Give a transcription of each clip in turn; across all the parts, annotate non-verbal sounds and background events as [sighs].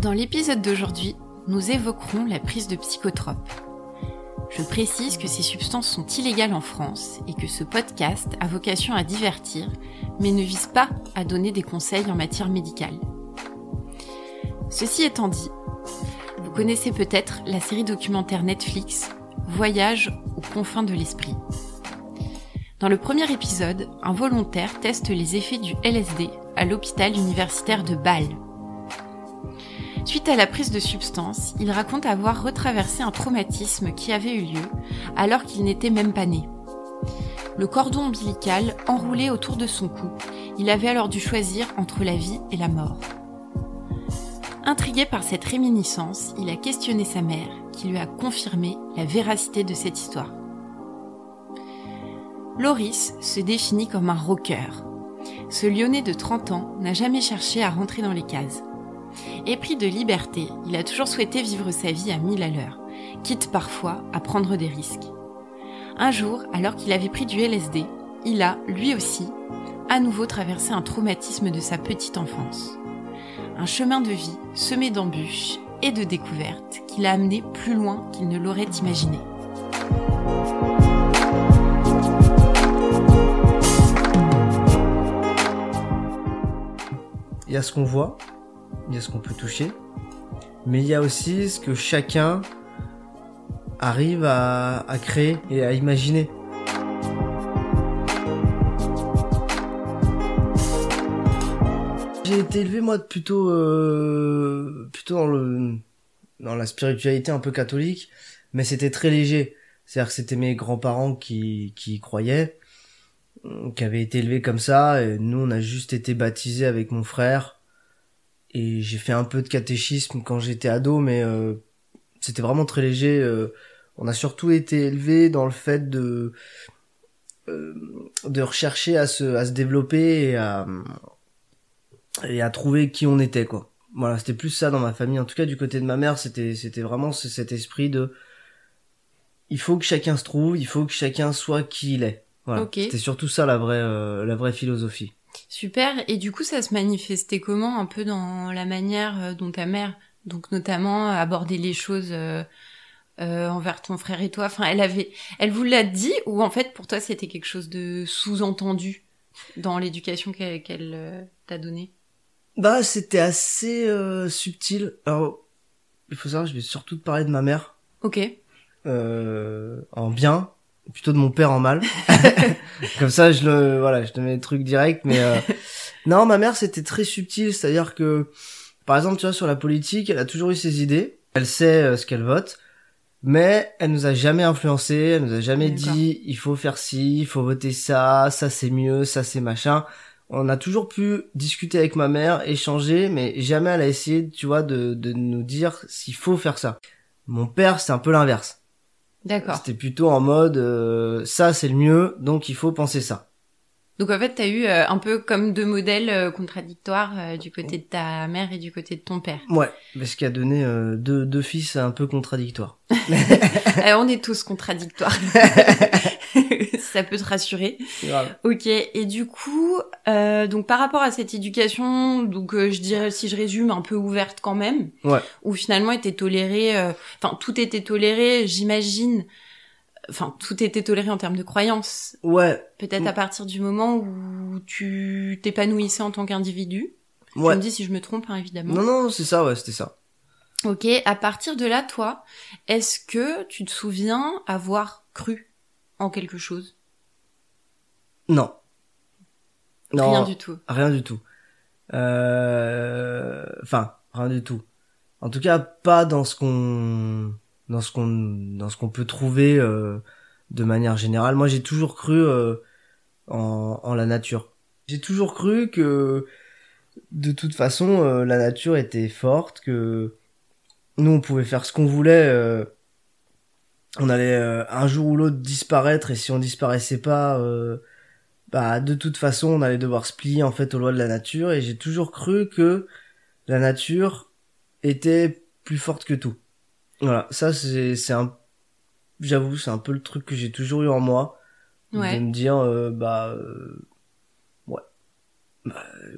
Dans l'épisode d'aujourd'hui, nous évoquerons la prise de psychotropes. Je précise que ces substances sont illégales en France et que ce podcast a vocation à divertir, mais ne vise pas à donner des conseils en matière médicale. Ceci étant dit, vous connaissez peut-être la série documentaire Netflix Voyage aux confins de l'esprit. Dans le premier épisode, un volontaire teste les effets du LSD à l'hôpital universitaire de Bâle. Suite à la prise de substances, il raconte avoir retraversé un traumatisme qui avait eu lieu alors qu'il n'était même pas né. Le cordon ombilical enroulé autour de son cou, il avait alors dû choisir entre la vie et la mort. Intrigué par cette réminiscence, il a questionné sa mère, qui lui a confirmé la véracité de cette histoire. Loris se définit comme un rocker. Ce lyonnais de 30 ans n'a jamais cherché à rentrer dans les cases. Épris de liberté, il a toujours souhaité vivre sa vie à mille à l'heure, quitte parfois à prendre des risques. Un jour, alors qu'il avait pris du LSD, il a, lui aussi, à nouveau traversé un traumatisme de sa petite enfance. Un chemin de vie semé d'embûches et de découvertes qui l'a amené plus loin qu'il ne l'aurait imaginé. Il y a ce qu'on voit, il y a ce qu'on peut toucher, mais il y a aussi ce que chacun arrive à, créer et à imaginer. J'ai été élevé moi plutôt euh, plutôt dans le dans la spiritualité un peu catholique, mais c'était très léger. C'est-à-dire que c'était mes grands-parents qui qui croyaient, qui avaient été élevés comme ça. Et nous, on a juste été baptisés avec mon frère. Et j'ai fait un peu de catéchisme quand j'étais ado, mais euh, c'était vraiment très léger. euh. on a surtout été élevés dans le fait de euh, de rechercher à se à se développer et à et à trouver qui on était quoi. Voilà, c'était plus ça dans ma famille. En tout cas, du côté de ma mère, c'était c'était vraiment ce- cet esprit de il faut que chacun se trouve, il faut que chacun soit qui il est. Voilà. C'était surtout ça la vraie euh, la vraie philosophie. Super. Et du coup, ça se manifestait comment un peu dans la manière euh, dont ta mère, donc notamment, abordait les choses euh, euh, envers ton frère et toi? Enfin, elle avait, elle vous l'a dit ou en fait pour toi c'était quelque chose de sous-entendu dans l'éducation qu'elle euh, t'a donnée? Bah, c'était assez euh, subtil. Alors, il faut savoir, je vais surtout te parler de ma mère Ok. euh, en bien, plutôt de mon père en mal. [laughs] Comme ça, je le, voilà, je te mets le truc direct. Mais euh, [laughs] non, ma mère, c'était très subtil. C'est-à-dire que, par exemple, tu vois, sur la politique, elle a toujours eu ses idées. Elle sait euh, ce qu'elle vote. Mais elle nous a jamais influencé, elle nous a jamais dit il faut faire ci, il faut voter ça, ça c'est mieux, ça c'est machin. On a toujours pu discuter avec ma mère, échanger, mais jamais elle a essayé, tu vois, de, de nous dire s'il faut faire ça. Mon père, c'est un peu l'inverse. D'accord. C'était plutôt en mode euh, ça c'est le mieux, donc il faut penser ça. Donc en fait, t'as eu euh, un peu comme deux modèles euh, contradictoires euh, du côté de ta mère et du côté de ton père. Ouais, mais ce qui a donné euh, deux, deux fils un peu contradictoires. [laughs] Euh, on est tous contradictoires. [laughs] Ça peut te rassurer. Grave. Ok. Et du coup, euh, donc par rapport à cette éducation, donc euh, je dirais, si je résume, un peu ouverte quand même, Ouais. où finalement était toléré, euh, enfin tout était toléré, j'imagine. Enfin, tout était toléré en termes de croyances. Ouais, Peut-être à partir du moment où tu t'épanouissais en tant qu'individu. ouais. Tu me dis si je me trompe, hein, évidemment. Non, non, c'est ça, ouais, c'était ça. Ok, à partir de là, toi, est-ce que tu te souviens avoir cru en quelque chose? Non. Non, Rien du tout. Rien du tout. Euh... Enfin, rien du tout. En tout cas, pas dans ce qu'on, dans ce qu'on, dans ce qu'on peut trouver euh, de manière générale. Moi, j'ai toujours cru euh, en, la nature. J'ai toujours cru que, de toute façon, euh, la nature était forte, que nous, on pouvait faire ce qu'on voulait. euh, on allait un jour ou l'autre disparaître, et si on disparaissait pas. Bah de toute façon on allait devoir se plier en fait aux lois de la nature et j'ai toujours cru que la nature était plus forte que tout. Voilà, ça c'est c'est un j'avoue, c'est un peu le truc que j'ai toujours eu en moi Ouais. de me dire euh, bah euh, ouais,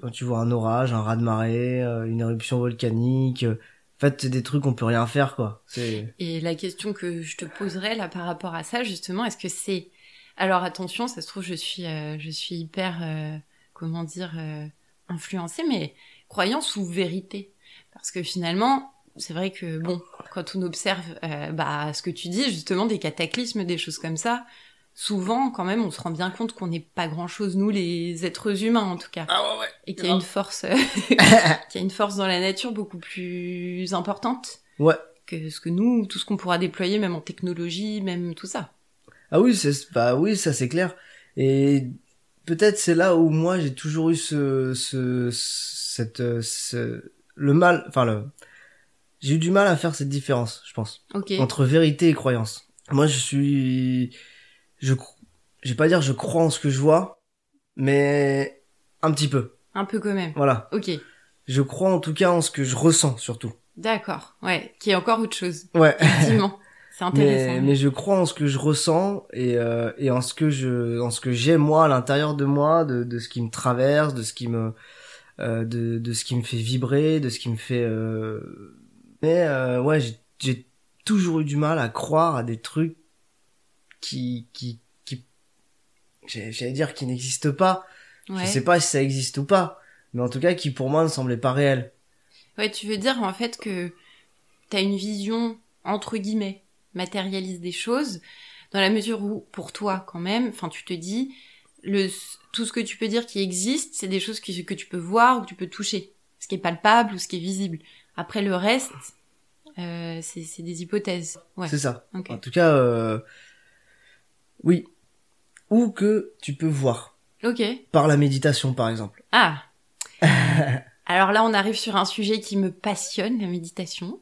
quand tu vois un orage, un raz de marée, euh, une éruption volcanique. en fait, c'est des trucs on peut rien faire quoi. C'est Et la question que je te poserais là par rapport à ça, justement, est-ce que c'est alors attention, ça se trouve je suis euh, je suis hyper euh, comment dire euh, influencée, mais croyance ou vérité? Parce que finalement, c'est vrai que bon, quand on observe euh, bah ce que tu dis justement des cataclysmes, des choses comme ça, souvent quand même on se rend bien compte qu'on n'est pas grand chose nous les êtres humains en tout cas ah ouais ouais. et qu'il y a une force euh, [laughs] qu'il y a une force dans la nature beaucoup plus importante Ouais. que ce que nous tout ce qu'on pourra déployer même en technologie même tout ça Ah oui, c'est bah oui, ça c'est clair. Et peut-être c'est là où moi j'ai toujours eu ce ce cette euh, ce le mal, enfin le j'ai eu du mal à faire cette différence, je pense, ok entre vérité et croyance. Moi, je suis je je vais pas dire je crois en ce que je vois, mais un petit peu. un peu quand même Voilà. ok Je crois en tout cas en ce que je ressens surtout. d'accord ouais qui est encore autre chose Ouais. [laughs] effectivement c'est intéressant Mais, mais je crois en ce que je ressens et, euh, et en ce que je, en ce que j'ai moi à l'intérieur de moi, de, de ce qui me traverse, de ce qui me, euh, de, de ce qui me fait vibrer, de ce qui me fait. Euh... Mais euh, ouais, j'ai- toujours eu du mal à croire à des trucs qui, qui, qui, j'allais dire qui n'existent pas. ouais. Je sais pas si ça existe ou pas, mais en tout cas qui pour moi ne semblaient pas réels. ouais tu veux dire en fait que t'as une vision entre guillemets matérialiste des choses dans la mesure où pour toi quand même enfin tu te dis le tout ce que tu peux dire qui existe c'est des choses que, que tu peux voir ou que tu peux toucher ce qui est palpable ou ce qui est visible après le reste euh, c'est c'est des hypothèses ouais C'est ça. ok En tout cas, euh... oui. Ou que tu peux voir. ok Par la méditation, par exemple. ah [laughs] alors là on arrive sur un sujet qui me passionne la méditation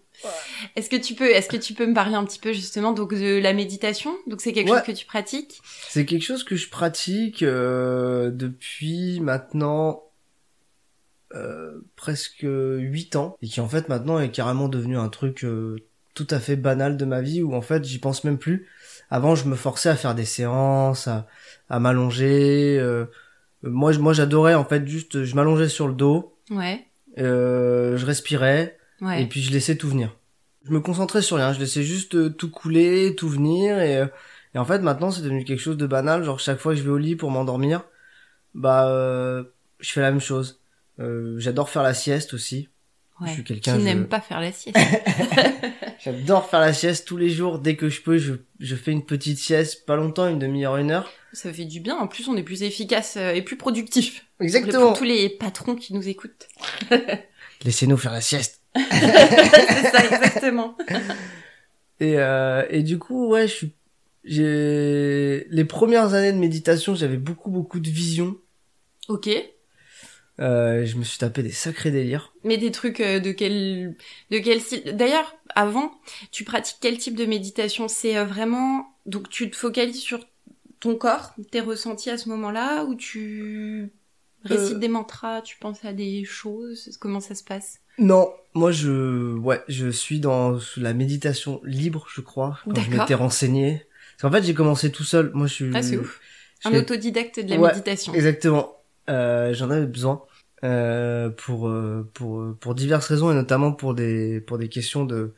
est-ce que tu peux est-ce que tu peux me parler un petit peu justement donc de la méditation? Donc c'est quelque Ouais. chose que tu pratiques? C'est quelque chose que je pratique euh, depuis maintenant presque 8 ans. Et qui en fait maintenant est carrément devenu un truc euh, tout à fait banal de ma vie où en fait j'y pense même plus. Avant je me forçais à faire des séances, à, à m'allonger. euh, moi, moi j'adorais en fait juste, je m'allongeais sur le dos, ouais euh, je respirais. ouais Et puis je laissais tout venir. Je me concentrais sur rien, je laissais juste euh, tout couler, tout venir et, euh, et en fait maintenant c'est devenu quelque chose de banal, genre chaque fois que je vais au lit pour m'endormir, bah euh, je fais la même chose. Euh, j'adore faire la sieste aussi. Ouais. Je suis quelqu'un, qui je- n'aime pas faire la sieste. [laughs] J'adore faire la sieste tous les jours, dès que je peux, je, je fais une petite sieste, pas longtemps, une demi-heure, une heure. Ça fait du bien. En plus, on est plus efficace euh, et plus productif. Exactement. Pour tous les patrons qui nous écoutent. [laughs] Laissez-nous faire la sieste. [laughs] c'est ça, exactement. Et, euh, et du coup, ouais, je suis, j'ai, les premières années de méditation, j'avais beaucoup, beaucoup de visions. Ok. Euh, je me suis tapé des sacrés délires. Mais des trucs euh, de quel de quel style? D'ailleurs, avant, tu pratiques quel type de méditation? C'est euh, vraiment donc tu te focalises sur ton corps, tes ressentis à ce moment-là, ou tu récites Euh. des mantras, tu penses à des choses? Comment ça se passe? Non, moi je, ouais, je suis dans la méditation libre, je crois, quand je m'étais renseigné. Parce qu'en fait, j'ai commencé tout seul. Moi, je suis. Ah, c'est ouf. je Un fais- autodidacte de la Ouais, méditation. Exactement. Euh, J'en avais besoin euh, pour euh, pour pour diverses raisons et notamment pour des pour des questions de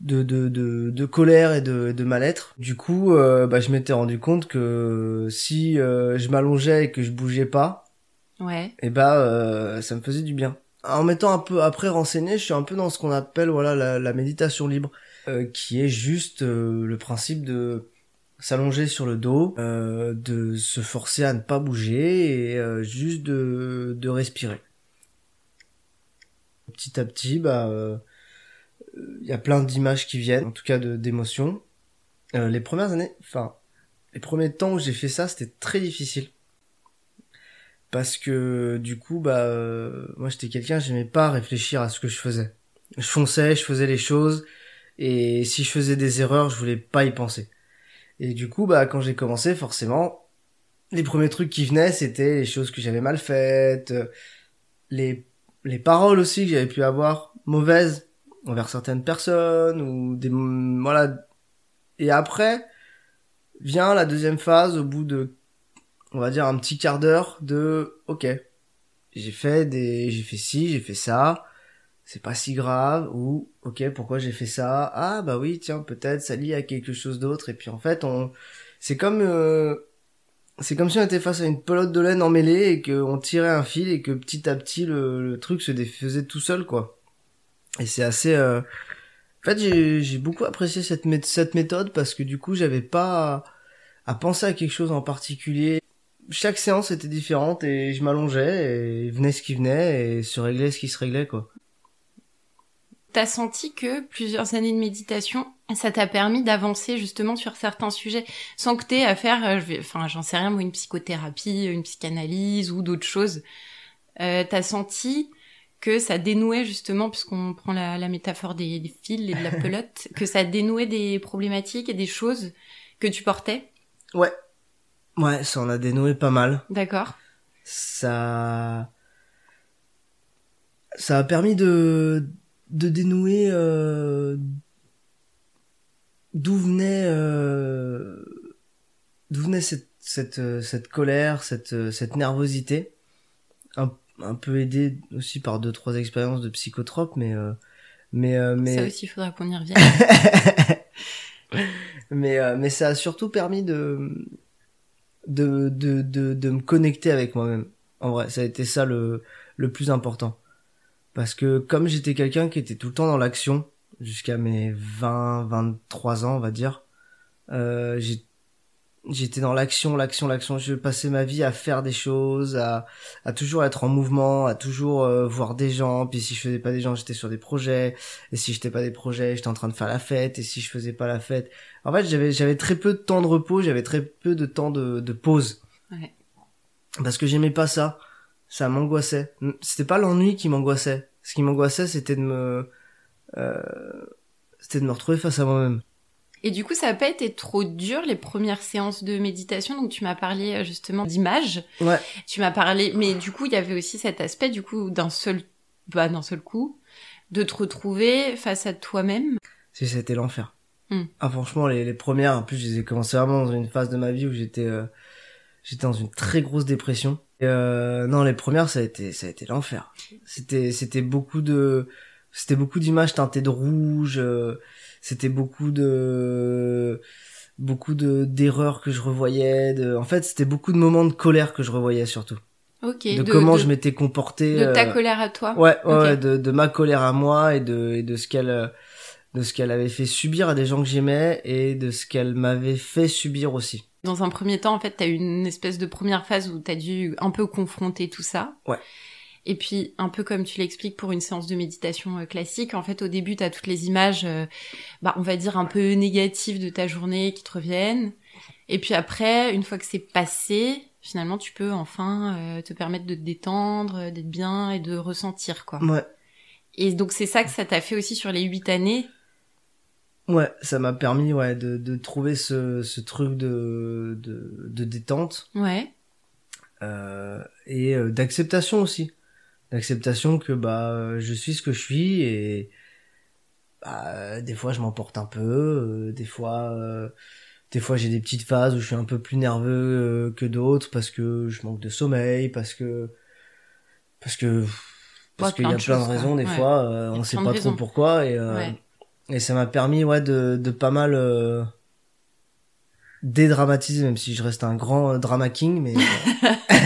de de de, de colère et de de mal-être. Du coup, euh, bah, je m'étais rendu compte que si euh, je m'allongeais et que je bougeais pas, Ouais. et bah euh, ça me faisait du bien. En m'étant un peu après renseigné, je suis un peu dans ce qu'on appelle voilà la, la méditation libre, euh, qui est juste euh, le principe de s'allonger sur le dos, euh, de se forcer à ne pas bouger et euh, juste de, de respirer. Petit à petit, bah euh, il y a plein d'images qui viennent, en tout cas d'émotions. Euh, les premières années, enfin les premiers temps où j'ai fait ça, c'était très difficile parce que du coup bah euh, moi j'étais quelqu'un j'aimais pas réfléchir à ce que je faisais je fonçais je faisais les choses et si je faisais des erreurs je voulais pas y penser et du coup bah quand j'ai commencé forcément les premiers trucs qui venaient c'était les choses que j'avais mal faites euh, les les paroles aussi que j'avais pu avoir mauvaises envers certaines personnes ou des voilà. Et après vient la deuxième phase au bout de on va dire un petit quart d'heure de ok j'ai fait des, j'ai fait ci, j'ai fait ça, c'est pas si grave, ou, ok, pourquoi j'ai fait ça? Ah, bah oui, tiens, peut-être, ça lie à quelque chose d'autre, et puis en fait, on, c'est comme, euh, c'est comme si on était face à une pelote de laine emmêlée et qu'on tirait un fil et que petit à petit le, le truc se défaisait tout seul, quoi. Et c'est assez, euh, en fait, j'ai, j'ai beaucoup apprécié cette, cette méthode parce que du coup, j'avais pas à, à penser à quelque chose en particulier. Chaque séance était différente et je m'allongeais et venait ce qui venait et se réglait ce qui se réglait, quoi. T'as senti que plusieurs années de méditation, ça t'a permis d'avancer justement sur certains sujets sans que t'aies à faire, euh, je vais, enfin, j'en sais rien, moi, une psychothérapie, une psychanalyse ou d'autres choses. Euh, T'as senti que ça dénouait justement, puisqu'on prend la, la métaphore des, des fils et de la [laughs] pelote, que ça dénouait des problématiques et des choses que tu portais? Ouais. Ouais, ça en a dénoué pas mal. D'accord. ça ça a permis de de dénouer euh, d'où venait euh, d'où venait cette cette euh, cette colère cette euh, cette nervosité. Un, un peu aidé aussi par deux trois expériences de psychotrope mais euh, mais euh, mais Ça aussi, il faudra qu'on y revienne. [laughs] mais euh, mais ça a surtout permis de de de de, de me connecter avec moi-même. En vrai ça a été ça le le plus important parce que comme j'étais quelqu'un qui était tout le temps dans l'action jusqu'à mes 20 23 ans on va dire euh, j'étais dans l'action l'action l'action. Je passais ma vie à faire des choses à à toujours être en mouvement à toujours euh, voir des gens. Puis si je faisais pas des gens j'étais sur des projets. Et si j'étais pas des projets j'étais en train de faire la fête. Et si je faisais pas la fête en fait j'avais j'avais très peu de temps de repos j'avais très peu de temps de de pause. Ouais. parce que j'aimais pas ça ça m'angoissait c'était pas l'ennui qui m'angoissait ce qui m'angoissait c'était de me euh, c'était de me retrouver face à moi-même Et du coup, ça n'a pas été trop dur les premières séances de méditation? Donc, tu m'as parlé euh, justement d'images. ouais Tu m'as parlé, mais du coup, il y avait aussi cet aspect du coup d'un seul, bah, d'un seul coup, de te retrouver face à toi-même. si c'était l'enfer Hmm. ah franchement les, les premières en plus je les ai commencé vraiment dans une phase de ma vie où j'étais euh, j'étais dans une très grosse dépression euh, non les premières ça a été ça a été l'enfer c'était c'était beaucoup de c'était beaucoup d'images teintées de rouge euh, c'était beaucoup de beaucoup de d'erreurs que je revoyais de en fait c'était beaucoup de moments de colère que je revoyais surtout Ok. de, comment je m'étais comporté De ta euh, colère à toi. Ouais, ouais, de, de ma colère à moi et de, et de ce qu'elle, de ce qu'elle avait fait subir à des gens que j'aimais et de ce qu'elle m'avait fait subir aussi. Dans un premier temps, en fait, t'as eu une espèce de première phase où t'as dû un peu confronter tout ça. Ouais. Et puis, un peu comme tu l'expliques pour une séance de méditation euh, classique, en fait, au début, t'as toutes les images, euh, bah, on va dire un peu négatives de ta journée qui te reviennent. Et puis après, une fois que c'est passé, finalement, tu peux enfin euh, te permettre de te détendre, d'être bien et de ressentir, quoi. Ouais, Et donc, c'est ça que ça t'a fait aussi sur les huit années. Ouais, ça m'a permis, ouais, de, de trouver ce, ce truc de, de, de détente, Ouais. euh, et euh, d'acceptation aussi. D'acceptation que, bah, euh, je suis ce que je suis et, bah, des fois je m'emporte un peu, euh, des fois, euh, des fois j'ai des petites phases où je suis un peu plus nerveux euh, que d'autres parce que je manque de sommeil, parce que, parce que, parce qu'il y plein a de plein de raisons des Ouais. fois, euh, on sait pas trop raisons. pourquoi et, euh, Ouais. Et ça m'a permis, ouais, de, de pas mal, euh, dédramatiser, même si je reste un grand euh, drama king, mais [laughs]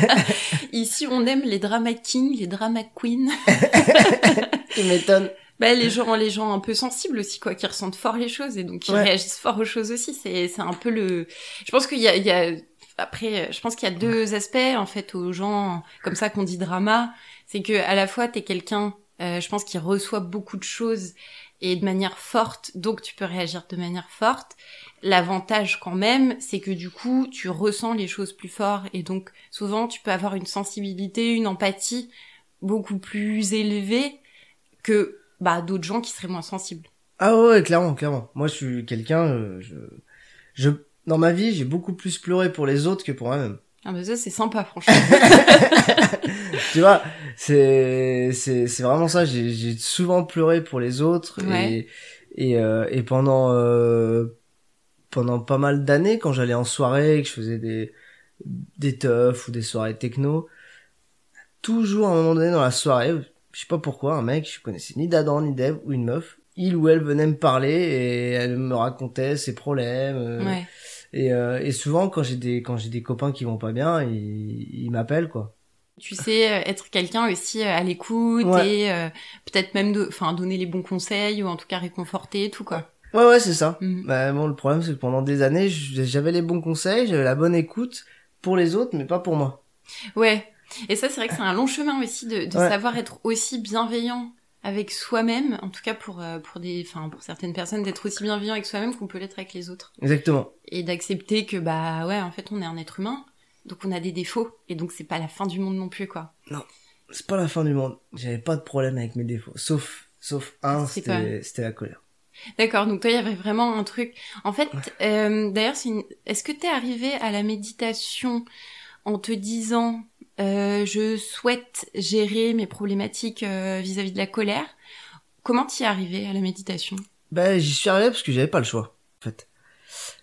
[laughs] Ici, on aime les drama kings, les drama queens. [laughs] tu m'étonnes. Bah, les gens, les gens un peu sensibles aussi, quoi, qui ressentent fort les choses et donc qui Ouais. réagissent fort aux choses aussi. C'est, c'est un peu le. Je pense qu'il y a, il y a, après, je pense qu'il y a deux aspects en fait aux gens comme ça qu'on dit drama, c'est que à la fois t'es quelqu'un, euh, je pense, qui reçoit beaucoup de choses et de manière forte, donc tu peux réagir de manière forte. L'avantage quand même, c'est que du coup, tu ressens les choses plus fort et donc souvent tu peux avoir une sensibilité, une empathie beaucoup plus élevée que bah d'autres gens qui seraient moins sensibles. Ah ouais, clairement, clairement. Moi, je suis quelqu'un, euh, je, je, dans ma vie, j'ai beaucoup plus pleuré pour les autres que pour moi-même. Ah bah ça c'est sympa franchement. [laughs] [laughs] tu vois, c'est, c'est, c'est vraiment ça. J'ai, j'ai souvent pleuré pour les autres Ouais. et, et, euh, et pendant, euh, pendant pas mal d'années, quand j'allais en soirée, et que je faisais des, des teufs ou des soirées techno, toujours à un moment donné dans la soirée, je sais pas pourquoi, un mec, je connaissais ni d'Adam ni d'Eve ou une meuf, il ou elle venait me parler et elle me racontait ses problèmes. euh, Ouais. Et, euh, et souvent quand j'ai des quand j'ai des copains qui vont pas bien, ils, ils m'appellent quoi. Tu sais euh, être quelqu'un aussi euh, à l'écoute Ouais. et euh, peut-être même enfin donner les bons conseils ou en tout cas réconforter et tout quoi. Ouais ouais c'est ça. Mhm. Bah, bon le problème c'est que pendant des années j'avais les bons conseils, j'avais la bonne écoute pour les autres mais pas pour moi. Ouais. Et ça, c'est vrai que c'est un long chemin aussi de, de Ouais. savoir être aussi bienveillant avec soi-même, en tout cas pour euh, pour des, enfin pour certaines personnes, d'être aussi bienveillant avec soi-même qu'on peut l'être avec les autres, Exactement. et d'accepter que bah ouais, en fait, on est un être humain, donc on a des défauts, et donc c'est pas la fin du monde non plus quoi. C'est pas la fin du monde. J'avais pas de problème avec mes défauts, sauf sauf un, c'était c'était la colère. D'accord. Donc toi, il y avait vraiment un truc. En fait, euh, d'ailleurs, une... est-ce que t'es arrivé à la méditation en te disant euh, je souhaite gérer mes problématiques euh, vis-à-vis de la colère Comment t'y es arrivé à la méditation? Ben, j'y suis arrivé parce que j'avais pas le choix, en fait.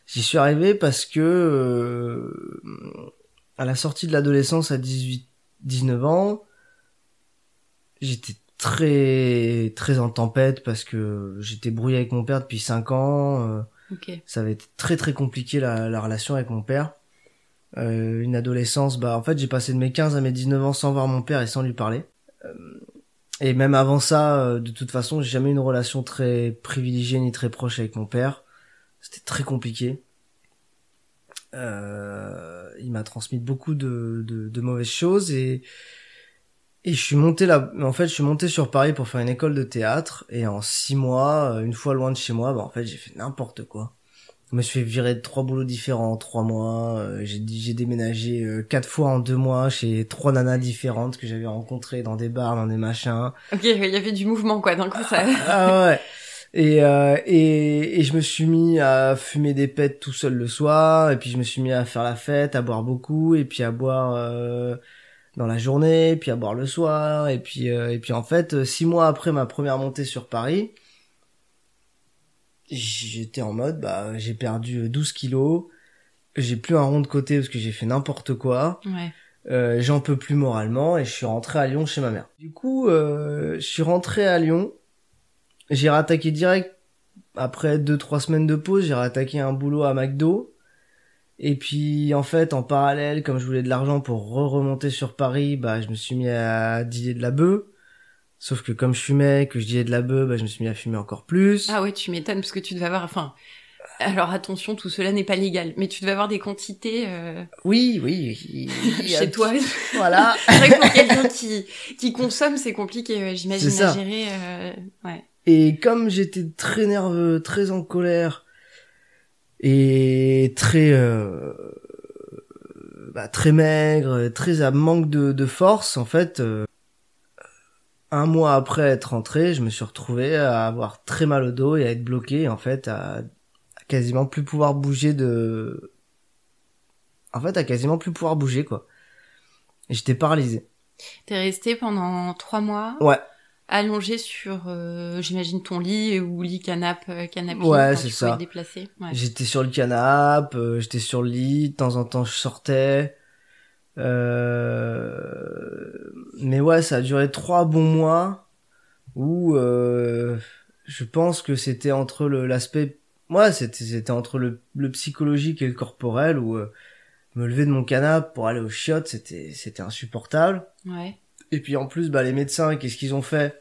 J'y suis arrivé parce que, euh, à la sortie de l'adolescence à 18, 19 ans, j'étais très, très en tempête parce que j'étais brouillé avec mon père depuis 5 ans, euh, Ok. ça avait été très très compliqué la, la relation avec mon père. Euh, une adolescence, bah en fait j'ai passé de mes 15 à mes 19 ans sans voir mon père et sans lui parler. Euh, et même avant ça, euh, de toute façon, j'ai jamais eu une relation très privilégiée ni très proche avec mon père. C'était très compliqué. Euh, il m'a transmis beaucoup de, de, de mauvaises choses et et je suis monté là. En fait, je suis monté sur Paris pour faire une école de théâtre et en six mois, euh, une fois loin de chez moi, bah en fait j'ai fait n'importe quoi. Je me suis fait virer de trois boulots différents en trois mois. euh, j'ai j'ai déménagé euh, quatre fois en deux mois chez trois nanas différentes que j'avais rencontrées dans des bars, dans des machins. Ok, il y avait du mouvement quoi. D'un coup, ça. Ah ouais. Et, euh, et, et je me suis mis à fumer des pets tout seul le soir, et puis je me suis mis à faire la fête, à boire beaucoup, et puis à boire euh, dans la journée, puis à boire le soir, et puis euh, et puis en fait, six mois après ma première montée sur Paris, j'étais en mode, bah j'ai perdu 12 kilos, j'ai plus un rond de côté parce que j'ai fait n'importe quoi, Ouais. euh, j'en peux plus moralement et je suis rentré à Lyon chez ma mère. Du coup, euh, je suis rentré à Lyon. J'ai rattaqué direct après deux trois semaines de pause. J'ai rattaqué un boulot à McDo. Et puis en fait, en parallèle, comme je voulais de l'argent pour re-remonter sur Paris, bah je me suis mis à dealer de la bœuf. Sauf que comme je fumais, que je dealais de la bœuf, bah je me suis mis à fumer encore plus. Ah ouais, tu m'étonnes parce que tu devais avoir, enfin. Alors attention, tout cela n'est pas légal, mais tu devais avoir des quantités euh, Oui, oui. a- [laughs] chez toi. [laughs] Voilà. C'est vrai que pour quelqu'un qui qui consomme, c'est compliqué, j'imagine à gérer. euh, ouais. Et comme j'étais très nerveux, très en colère et très euh, bah, très maigre, très à manque de, de force, en fait, euh, un mois après être rentré, je me suis retrouvé à avoir très mal au dos et à être bloqué, en fait, à, à quasiment plus pouvoir bouger de, en fait, à quasiment plus pouvoir bouger quoi. J'étais paralysé. T'es resté pendant trois mois. Ouais. allongé sur, euh, j'imagine, ton lit ou lit canapé, euh, canapé. Ouais, c'est ça. Ouais. J'étais sur le canapé, euh, j'étais sur le lit, de temps en temps je sortais. Euh... Mais ouais, ça a duré trois bons mois où euh, je pense que c'était entre le l'aspect, ouais, c'était c'était entre le, le psychologique et le corporel où euh, me lever de mon canapé pour aller aux chiottes, c'était c'était insupportable. Ouais. Et puis en plus, bah, les médecins, qu'est-ce qu'ils ont fait?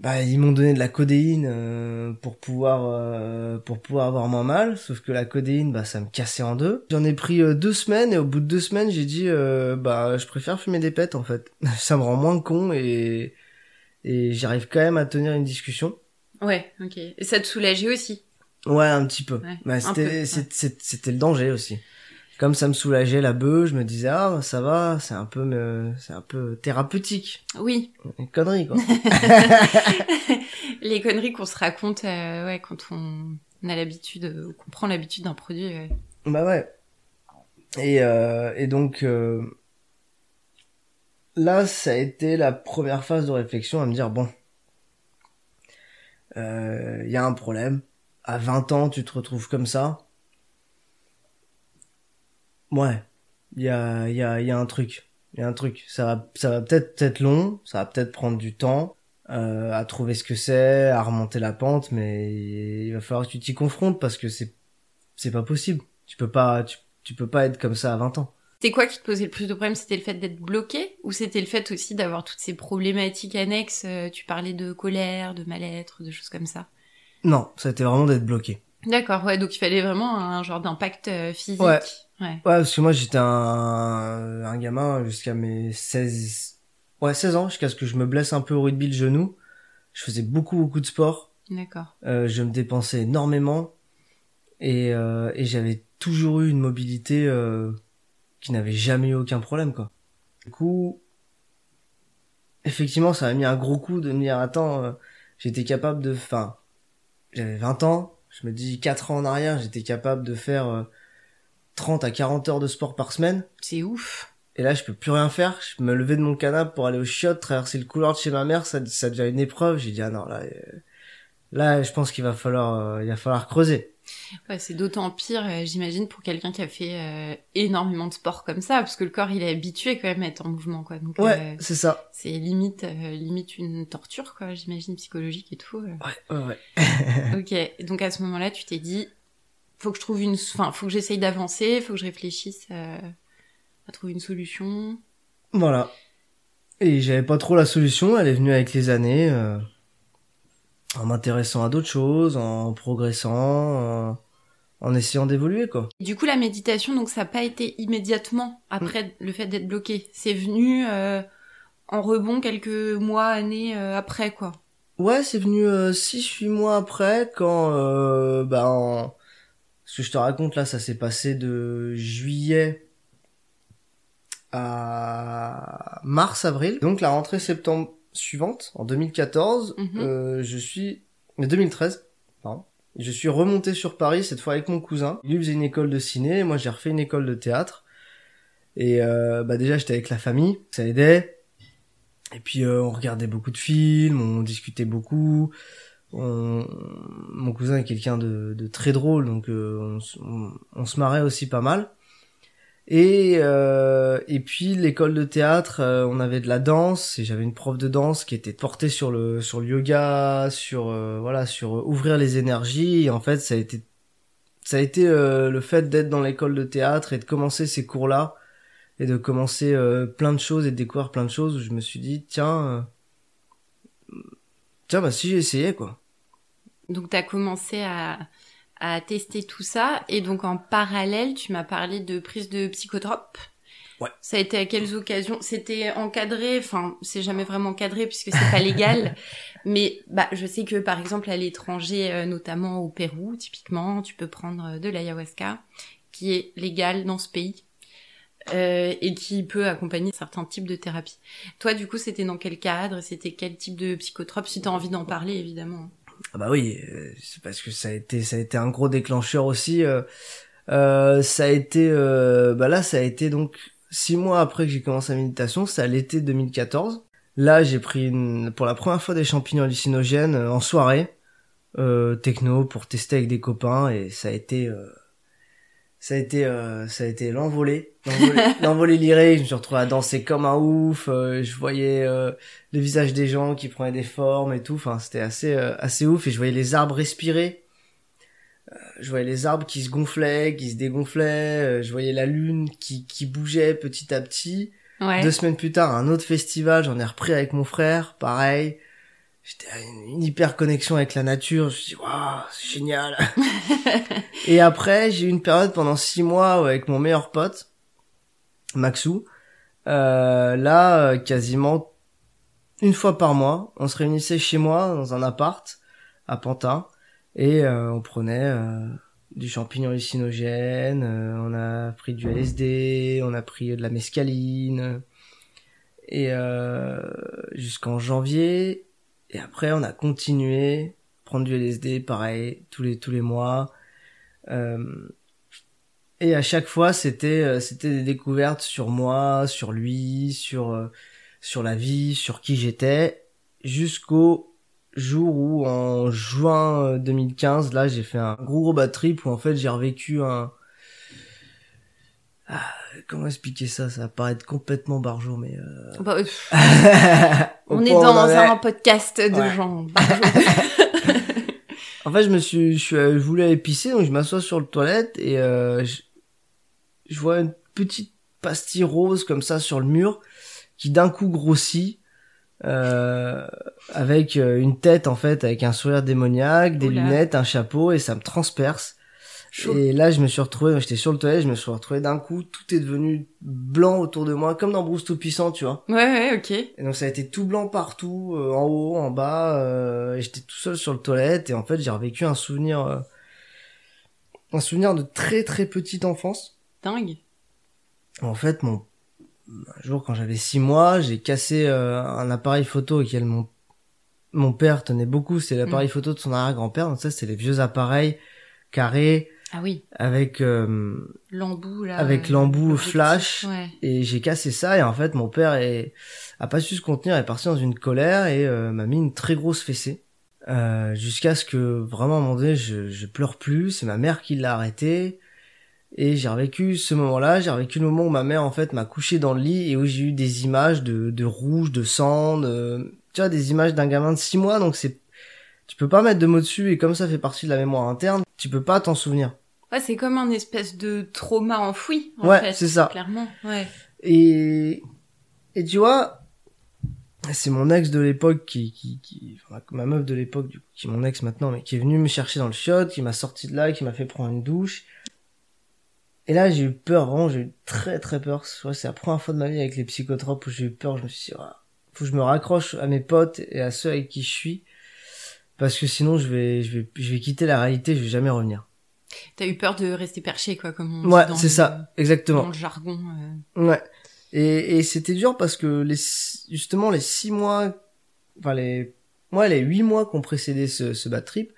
Bah, ils m'ont donné de la codéine euh, pour pouvoir euh, pour pouvoir avoir moins mal. Sauf que la codéine, bah, ça me cassait en deux. J'en ai pris euh, deux semaines et au bout de deux semaines, j'ai dit, euh, bah, je préfère fumer des pets en fait. [laughs] ça me rend moins con et et j'arrive quand même à tenir une discussion. Ouais, ok. Et ça te soulageait aussi? Ouais, un petit peu. Ouais, Bah, c'était ouais. c'était le danger aussi. Comme ça me soulageait la bœuf, je me disais ah ça va, c'est un peu me- c'est un peu thérapeutique. Oui. Une connerie quoi. [laughs] Les conneries qu'on se raconte, euh, ouais, quand on a l'habitude, euh, qu'on prend l'habitude d'un produit. ouais. Bah ouais. Et, euh, et donc euh, là, ça a été la première phase de réflexion à me dire bon, il y a un problème. À 20 ans, tu te retrouves comme ça. Ouais, il y a, y, a, y a un truc. il y a un truc. Ça va, ça va peut-être être long, ça va peut-être prendre du temps euh, à trouver ce que c'est, à remonter la pente, mais il va falloir que tu t'y confrontes parce que c'est c'est pas possible. Tu peux pas, tu, tu peux pas être comme ça à 20 ans. C'était quoi qui te posait le plus de problèmes? C'était le fait d'être bloqué ou c'était le fait aussi d'avoir toutes ces problématiques annexes euh, Tu parlais de colère, de mal-être, de choses comme ça? Non, ça a été vraiment d'être bloqué. D'accord, ouais, donc il fallait vraiment un genre d'impact euh, physique. Ouais. Ouais. Ouais, parce que moi j'étais un, un gamin jusqu'à mes 16, ouais 16 ans, jusqu'à ce que je me blesse un peu au rugby le genou. Je faisais beaucoup beaucoup de sport. D'accord. Euh, je me dépensais énormément et, euh, et j'avais toujours eu une mobilité euh, qui n'avait jamais eu aucun problème quoi. Du coup, effectivement, ça m'a mis un gros coup de me dire attends, euh, j'étais capable de, enfin, j'avais 20 ans, je me dis 4 ans en arrière, j'étais capable de faire euh, 30 à 40 heures de sport par semaine. C'est ouf. Et là, je peux plus rien faire. Je me levais de mon canapé pour aller au chiottes, traverser le couloir de chez ma mère, ça, ça devient une épreuve. J'ai dit, ah non, là, euh, là, je pense qu'il va falloir, euh, il va falloir creuser. Ouais, c'est d'autant pire, euh, j'imagine, pour quelqu'un qui a fait euh, énormément de sport comme ça, parce que le corps, il est habitué quand même à être en mouvement, quoi. Donc, Ouais, c'est ça. c'est limite, limite une torture, quoi, j'imagine, psychologique et tout. Ouais, ouais, ouais. ok, donc à ce moment-là, tu t'es dit, faut que je trouve une, enfin, faut que j'essaye d'avancer, faut que je réfléchisse euh, à trouver une solution. Voilà. Et j'avais pas trop la solution. Elle est venue avec les années, euh, en m'intéressant à d'autres choses, en progressant, en, en essayant d'évoluer, quoi. Du coup, la méditation, donc ça n'a pas été immédiatement après le fait d'être bloqué. C'est venu euh, en rebond quelques mois, années euh, après, quoi. Ouais, c'est venu 6-8 mois après, quand, euh, bah, en... ce que je te raconte là, ça s'est passé de juillet à mars-avril. Donc la rentrée septembre suivante, en 2014, Mhm. euh, je suis... 2013, pardon. Je suis remonté sur Paris, cette fois avec mon cousin. Lui faisait une école de ciné, moi j'ai refait une école de théâtre. Et euh, bah déjà j'étais avec la famille, ça aidait. Et puis euh, on regardait beaucoup de films, on discutait beaucoup. On- Mon cousin est quelqu'un de, très drôle, donc euh, on, se marrait aussi pas mal. Et euh, puis l'école de théâtre, euh, on avait de la danse et j'avais une prof de danse qui était portée sur le sur yoga, sur euh, voilà sur ouvrir les énergies. En fait, ça a été ça a été le fait d'être dans l'école de théâtre et de commencer ces cours-là et de commencer plein de choses et de découvrir plein de choses où je me suis dit tiens tiens bah si j'essayais quoi. Donc, tu as commencé à, à tester tout ça. Et donc, en parallèle, tu m'as parlé de prise de psychotropes. Ouais. Ça a été à quelles occasions? C'était encadré, enfin, c'est jamais vraiment encadré puisque c'est pas légal. [laughs] Mais bah, je sais que par exemple à l'étranger, euh, notamment au Pérou, typiquement, tu peux prendre euh, de l'ayahuasca, qui est légal dans ce pays. Euh, et qui peut accompagner certains types de thérapies. Toi, du coup, c'était dans quel cadre? C'était quel type de psychotrope? Si tu as envie d'en parler, évidemment. Ah bah oui, euh, c'est parce que ça a été ça a été un gros déclencheur aussi. euh, euh, ça a été euh, bah là ça a été donc six mois après que j'ai commencé la méditation, c'est à l'été 2014. Là j'ai pris une, pour la première fois des champignons hallucinogènes euh, en soirée techno pour tester avec des copains et ça a été ça a été euh, ça a été l'envolée. L'envolée [laughs] lyrique je me suis retrouvé à danser comme un ouf euh, je voyais euh, les visages des gens qui prenaient des formes et tout. Enfin c'était assez euh, assez ouf. Et je voyais les arbres respirer. Euh, je voyais les arbres qui se gonflaient qui se dégonflaient. Euh, je voyais la lune qui qui bougeait petit à petit. Ouais. deux semaines plus tard un autre festival j'en ai repris avec mon frère pareil j'étais à une, une hyper connexion avec la nature. Je me suis dit waouh c'est génial. [laughs] Et après j'ai eu une période pendant six mois avec mon meilleur pote Maxou. Euh, là euh, quasiment une fois par mois on se réunissait chez moi dans un appart à Pantin. Et euh, on prenait euh, du champignon hallucinogène, euh, on a pris du LSD, on a pris de la mescaline. Et euh, jusqu'en janvier et après on a continué prendre du LSD pareil tous les tous les mois. Euh, et à chaque fois c'était euh, c'était des découvertes sur moi, sur lui, sur euh, sur la vie, sur qui j'étais jusqu'au jour où en juin euh, 2015 là j'ai fait un gros gros bad trip où en fait j'ai revécu un comment expliquer ça? Ça va paraître complètement barjot, mais... Euh... Bah, euh, [laughs] on est dans un podcast de Ouais. gens. [laughs] [laughs] En fait, je me suis, je, suis, je voulais aller pisser, donc je m'assois sur le toilette et euh, je, je vois une petite pastille rose comme ça sur le mur qui d'un coup grossit euh, avec euh, une tête en fait avec un sourire démoniaque, des Oula. lunettes, un chapeau et ça me transperce. Chaud. Et là, je me suis retrouvé, j'étais sur le toilette, je me suis retrouvé d'un coup, tout est devenu blanc autour de moi, comme dans Bruce tout puissant, tu vois. Ouais, ouais, ok. Et donc ça a été tout blanc partout, euh, en haut, en bas, euh, et j'étais tout seul sur le toilette, et en fait j'ai revécu un souvenir, euh, un souvenir de très très petite enfance. Dingue. En fait, mon un jour quand j'avais six mois, j'ai cassé euh, un appareil photo auquel mon mon père tenait beaucoup, c'est l'appareil photo de son arrière-grand-père, donc ça c'est les vieux appareils carrés Ah oui, avec euh, l'embout là. Avec euh, l'embout flash. Ouais. et j'ai cassé ça et en fait mon père est a pas su se contenir est parti dans une colère et euh, m'a mis une très grosse fessée euh, jusqu'à ce que vraiment à un moment donné je, je pleure plus c'est ma mère qui l'a arrêté et j'ai revécu ce moment-là j'ai revécu le moment où ma mère en fait m'a couché dans le lit et où j'ai eu des images de, de rouge de sang de, tu vois des images d'un gamin de 6 mois donc c'est tu peux pas mettre de mots dessus et comme ça fait partie de la mémoire interne tu peux pas t'en souvenir Ouais, c'est comme un espèce de trauma enfoui. En Ouais, fait, c'est ça. Clairement. Ouais. Et, et tu vois, c'est mon ex de l'époque qui, qui, qui enfin, ma meuf de l'époque, du coup, qui est mon ex maintenant, mais qui est venue me chercher dans le chiotte, qui m'a sorti de là, qui m'a fait prendre une douche. Et là, j'ai eu peur, vraiment, j'ai eu très très peur. C'est la première fois de ma vie avec les psychotropes où j'ai eu peur. Je me suis dit, Ah, faut que je me raccroche à mes potes et à ceux avec qui je suis. Parce que sinon, je vais, je vais, je vais quitter la réalité, je vais jamais revenir. T'as eu peur de rester perché, quoi, comme on dit Ouais, dans c'est le- ça, exactement. Dans le jargon. euh. Ouais. Et, et c'était dur parce que les, six- justement les six mois, enfin les, ouais, les huit mois qui ont précédé ce, ce bad trip,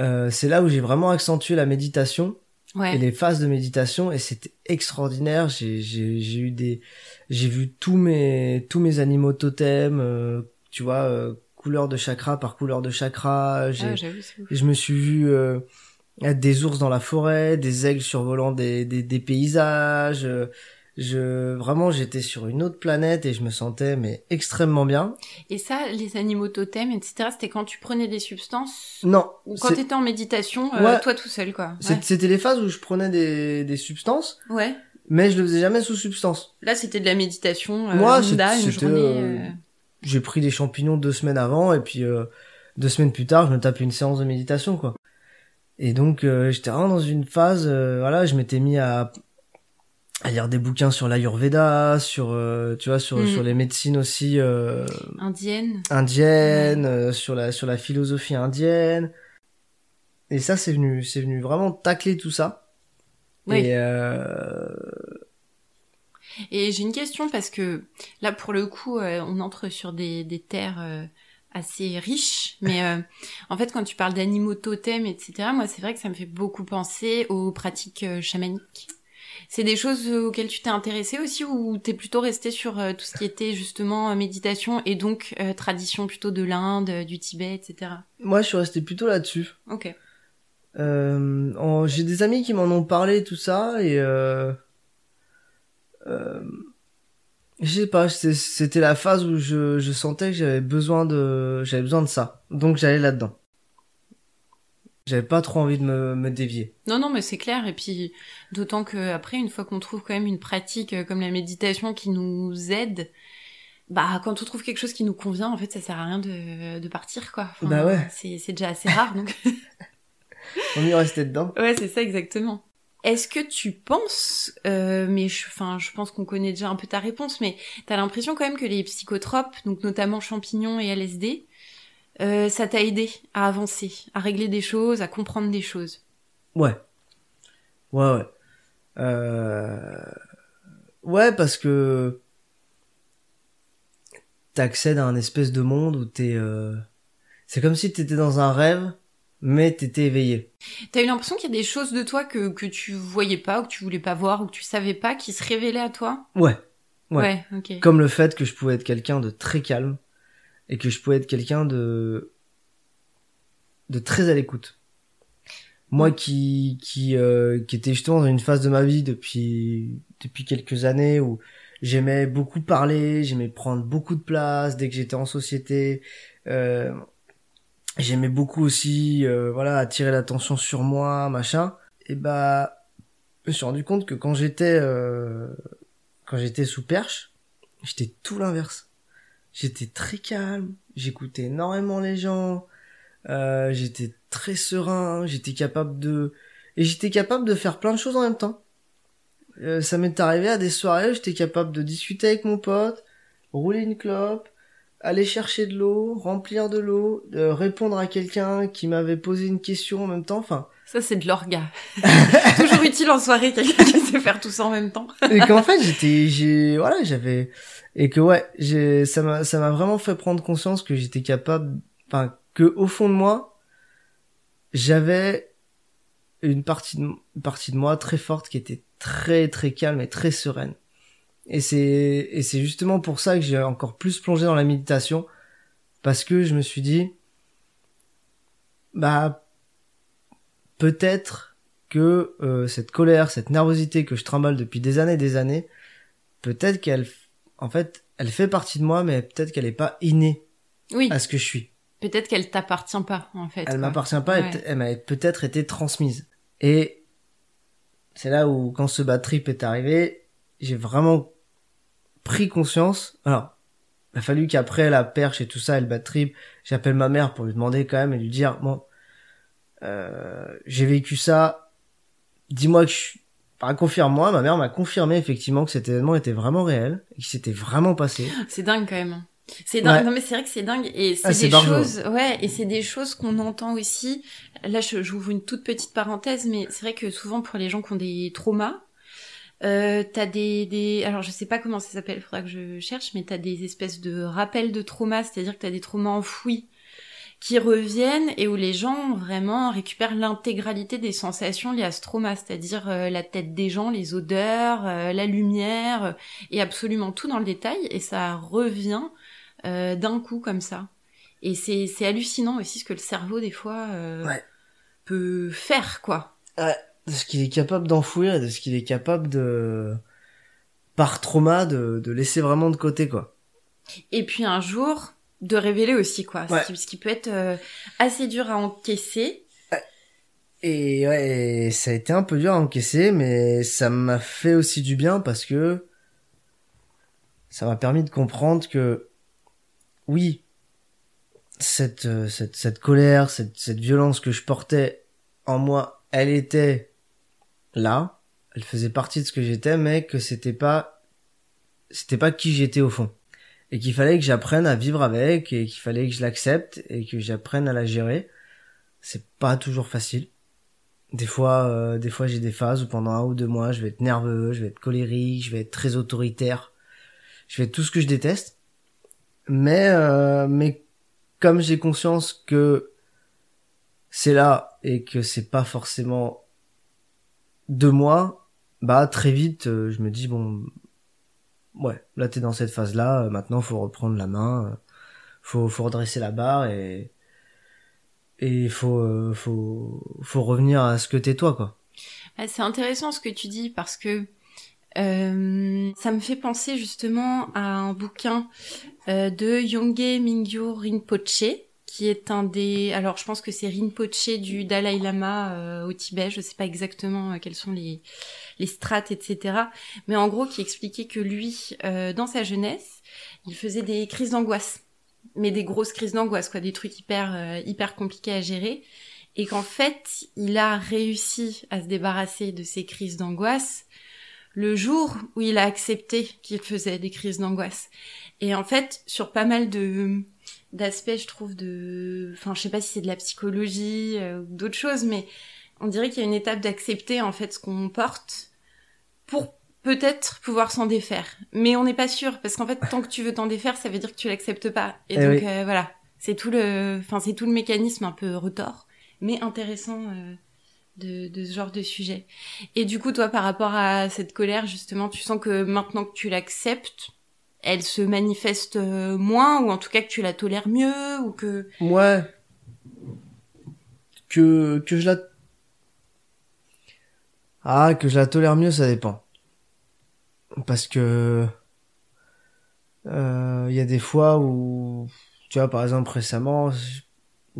euh, c'est là où j'ai vraiment accentué la méditation Ouais. et les phases de méditation et c'était extraordinaire. J'ai, j'ai, j'ai eu des, j'ai vu tous mes, tous mes animaux totems, euh, tu vois, euh, couleur de chakra par couleur de chakra. J'ai, Ah, je me suis vu euh, des ours dans la forêt, des aigles survolant des, des, des paysages. euh, Je vraiment j'étais sur une autre planète et je me sentais mais extrêmement bien. Et ça, les animaux totems, etc., c'était quand tu prenais des substances Non, ou quand t'étais en méditation, euh, Ouais. toi tout seul, quoi. c'était les phases où je prenais des, des substances, Ouais. mais je le faisais jamais sous substance. Là, c'était de la méditation. Euh, Moi, c'était- une c'était, journée. euh, euh, J'ai pris des champignons deux semaines avant et puis euh, deux semaines plus tard je me tape une séance de méditation quoi. Et donc euh, j'étais vraiment dans une phase, euh, voilà, je m'étais mis à à lire des bouquins sur l'Ayurveda, sur euh, tu vois sur Mhm. sur les médecines aussi euh, indienne. indiennes, euh, sur la sur la philosophie indienne. Et ça c'est venu c'est venu vraiment tacler tout ça. Oui. Et euh, Et j'ai une question parce que là, pour le coup, euh, on entre sur des, des terres euh, assez riches. Mais euh, en fait, quand tu parles d'animaux totems, etc., moi, c'est vrai que ça me fait beaucoup penser aux pratiques euh, chamaniques. C'est des choses auxquelles tu t'es intéressé aussi ou t'es plutôt resté sur euh, tout ce qui était justement euh, méditation et donc euh, tradition plutôt de l'Inde, du Tibet, etc. moi je suis resté plutôt là-dessus. Ok. Euh, en- j'ai des amis qui m'en ont parlé tout ça et euh, euh, je sais pas c'était la phase où je, je sentais que j'avais besoin de j'avais besoin de ça donc j'allais là-dedans j'avais pas trop envie de me, me dévier Non, non, mais c'est clair. Et puis, d'autant que après, une fois qu'on trouve quand même une pratique euh, comme la méditation qui nous aide, bah, quand on trouve quelque chose qui nous convient, en fait, ça sert à rien de, de partir, quoi. Enfin, Bah ouais. C'est, c'est déjà assez rare, donc. [laughs] on y restait dedans ouais, c'est ça, exactement. Est-ce que tu penses, euh, mais je, je pense qu'on connaît déjà un peu ta réponse, mais t'as l'impression quand même que les psychotropes, notamment champignons et LSD, euh, ça t'a aidé à avancer, à régler des choses, à comprendre des choses? ouais ouais ouais euh... ouais parce que t'accèdes à un espèce de monde où t'es c'est comme si t'étais dans un rêve mais t'étais éveillé T'as eu l'impression qu'il y a des choses de toi que, que tu voyais pas, ou que tu voulais pas voir, ou que tu savais pas, qui se révélaient à toi? Ouais Ouais. ok. Comme le fait que je pouvais être quelqu'un de très calme et que je pouvais être quelqu'un de de très à l'écoute. Moi qui qui euh, qui était justement dans une phase de ma vie depuis depuis quelques années où j'aimais beaucoup parler, j'aimais prendre beaucoup de place dès que j'étais en société. Euh, j'aimais beaucoup aussi euh, voilà attirer l'attention sur moi, machin. Et bah je me suis rendu compte que quand j'étais euh, quand j'étais sous perche, j'étais tout l'inverse. J'étais très calme, j'écoutais énormément les gens, euh, j'étais très serein, j'étais capable de et j'étais capable de faire plein de choses en même temps. Ça m'est arrivé à des soirées j'étais capable de discuter avec mon pote, rouler une clope, aller chercher de l'eau, remplir de l'eau, répondre à quelqu'un qui m'avait posé une question en même temps. Enfin, Ça, c'est de l'orga. [laughs] Toujours utile en soirée, quelqu'un qui sait faire tout ça en même temps. et qu'en fait j'étais, j'ai, voilà, j'avais, et que ouais, j'ai, ça m'a, ça m'a vraiment fait prendre conscience que j'étais capable, enfin, que au fond de moi, j'avais une partie de, une partie de moi très forte qui était très très calme et très sereine. Et c'est et c'est justement pour ça que j'ai encore plus plongé dans la méditation parce que je me suis dit bah peut-être que euh, cette colère, cette nervosité que je trimballe depuis des années et des années, peut-être qu'elle en fait, elle fait partie de moi mais peut-être qu'elle est pas innée Oui, à ce que je suis. peut-être qu'elle t'appartient pas, en fait. Elle m'appartient pas, Ouais. elle m'a peut-être été transmise. Et c'est là où, quand ce bad trip est arrivé, j'ai vraiment pris conscience. Alors, il a fallu qu'après la perche et tout ça, et le bad trip, j'appelle ma mère pour lui demander quand même et lui dire, bon, euh, j'ai vécu ça, dis-moi que je suis... Enfin, confirme-moi, ma mère m'a confirmé effectivement que cet événement était vraiment réel, et qu'il s'était vraiment passé. C'est dingue quand même. C'est dingue. Ouais. Non mais c'est vrai que c'est dingue et c'est Ah, c'est des choses, ouais, et c'est des choses qu'on entend aussi. Là, je- j'ouvre une toute petite parenthèse, mais c'est vrai que souvent pour les gens qui ont des traumas, euh, t'as des, des, alors je sais pas comment ça s'appelle, faudra que je cherche, mais t'as des espèces de rappels de traumas, c'est-à-dire que t'as des traumas enfouis qui reviennent et où les gens vraiment récupèrent l'intégralité des sensations liées à ce trauma, c'est-à-dire euh, la tête des gens, les odeurs, euh, la lumière, euh, et absolument tout dans le détail, et ça revient euh, d'un coup comme ça. Et c'est c'est hallucinant aussi ce que le cerveau des fois euh, Ouais. peut faire quoi. De ce qu'il est capable d'enfouir et de ce qu'il est capable de par trauma de, de laisser vraiment de côté quoi. Et puis un jour de révéler aussi quoi, Ouais. ce, qui, ce qui peut être euh, assez dur à encaisser. Et ouais, et ça a été un peu dur à encaisser mais ça m'a fait aussi du bien parce que ça m'a permis de comprendre que oui, cette euh, cette cette colère, cette cette violence que je portais en moi, elle était là, elle faisait partie de ce que j'étais mais que c'était pas c'était pas qui j'étais au fond. et qu'il fallait que j'apprenne à vivre avec et qu'il fallait que je l'accepte et que j'apprenne à la gérer. C'est pas toujours facile. Des fois, euh, des fois j'ai des phases où pendant un ou deux mois, je vais être nerveux, je vais être colérique, je vais être très autoritaire, je vais être tout ce que je déteste. Mais, euh, mais comme j'ai conscience que c'est là et que c'est pas forcément de moi, bah très vite, euh, je me dis bon, ouais, là t'es dans cette phase-là, euh, maintenant faut reprendre la main, euh, faut faut redresser la barre et et faut faut faut revenir à ce que t'es toi quoi. Ah, C'est intéressant ce que tu dis parce que euh, ça me fait penser justement à un bouquin de Yongé Mingyo Rinpoche qui est un des alors je pense que c'est Rinpoche du Dalai Lama euh, au Tibet. Je sais pas exactement euh, quelles sont les les strates etc mais en gros qui expliquait que lui euh, dans sa jeunesse il faisait des crises d'angoisse. Mais des grosses crises d'angoisse quoi. Des trucs hyper euh, hyper compliqués à gérer. Et qu'en fait, il a réussi à se débarrasser de ces crises d'angoisse le jour où il a accepté qu'il faisait des crises d'angoisse. Et en fait, sur pas mal de d'aspects, je trouve de, enfin, je sais pas si c'est de la psychologie euh, ou d'autres choses, mais on dirait qu'il y a une étape d'accepter en fait ce qu'on porte pour peut-être pouvoir s'en défaire. Mais on n'est pas sûr parce qu'en fait, tant que tu veux t'en défaire, ça veut dire que tu l'acceptes pas. Et Eh donc oui. euh, voilà, c'est tout le, enfin, c'est tout le mécanisme un peu retort mais intéressant euh, de, de ce genre de sujet. Et du coup, toi, par rapport à cette colère, justement, tu sens que maintenant que tu l'acceptes, elle se manifeste euh, moins, ou en tout cas que tu la tolères mieux, ou que... Ouais. Que que je la Ah, que je la tolère mieux, ça dépend. Parce que euh, il y a des fois où, tu vois, par exemple récemment,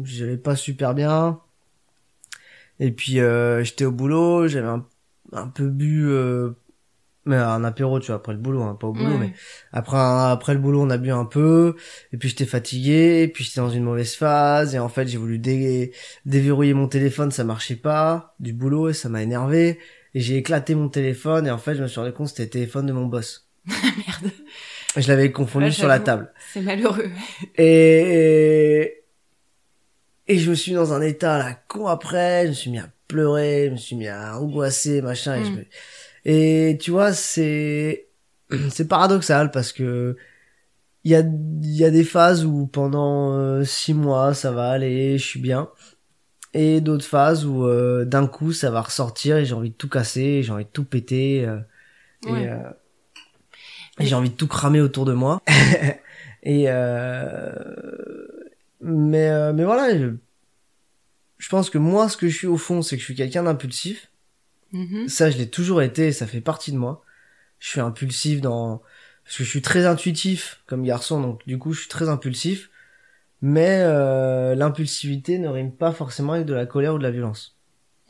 j'allais pas super bien. Et puis euh, j'étais au boulot, j'avais un, un peu bu, mais un apéro, tu vois, après le boulot, hein, pas au boulot, Ouais, mais après après le boulot, on a bu un peu. Et puis j'étais fatigué, et puis j'étais dans une mauvaise phase. Et en fait, j'ai voulu dé- déverrouiller mon téléphone, ça marchait pas du boulot et ça m'a énervé. Et j'ai éclaté mon téléphone et en fait, je me suis rendu compte que c'était le téléphone de mon boss. [laughs] Merde. Je l'avais confondu Ouais, sur la table. C'est malheureux. [laughs] Et, et je me suis mis dans un état la con après, je me suis mis à pleurer, je me suis mis à angoisser, machin. Et, je Mm. me- et tu vois, c'est [clears throat] c'est paradoxal parce que il y a il y a des phases où pendant euh, six mois ça va aller, je suis bien, et d'autres phases où euh, d'un coup ça va ressortir et j'ai envie de tout casser, j'ai envie de tout péter. euh, Ouais. et, euh, et j'ai envie de tout cramer autour de moi. [laughs] et euh, mais euh, mais voilà, je, je pense que moi ce que je suis au fond, c'est que je suis quelqu'un d'impulsif. Mhm. Ça, je l'ai toujours été, ça fait partie de moi. Je suis impulsif dans parce que je suis très intuitif comme garçon, donc du coup, je suis très impulsif. Mais euh, l'impulsivité ne rime pas forcément avec de la colère ou de la violence.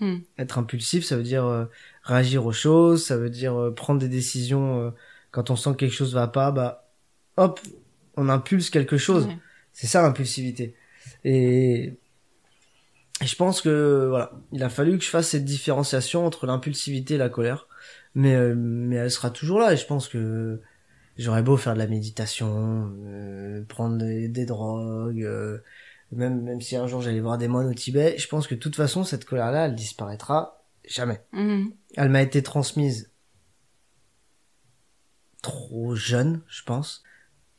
Hmm. Être impulsif, ça veut dire euh, réagir aux choses, ça veut dire euh, prendre des décisions euh, quand on sent que quelque chose va pas, bah hop, on impulse quelque chose. C'est ça l'impulsivité. Et... et je pense que voilà, il a fallu que je fasse cette différenciation entre l'impulsivité et la colère, mais euh, mais elle sera toujours là. Et je pense que j'aurais beau faire de la méditation, euh, prendre des, des drogues, euh, même même si un jour j'allais voir des moines au Tibet, je pense que de toute façon cette colère-là, elle disparaîtra jamais. Mhm. Elle m'a été transmise trop jeune, je pense,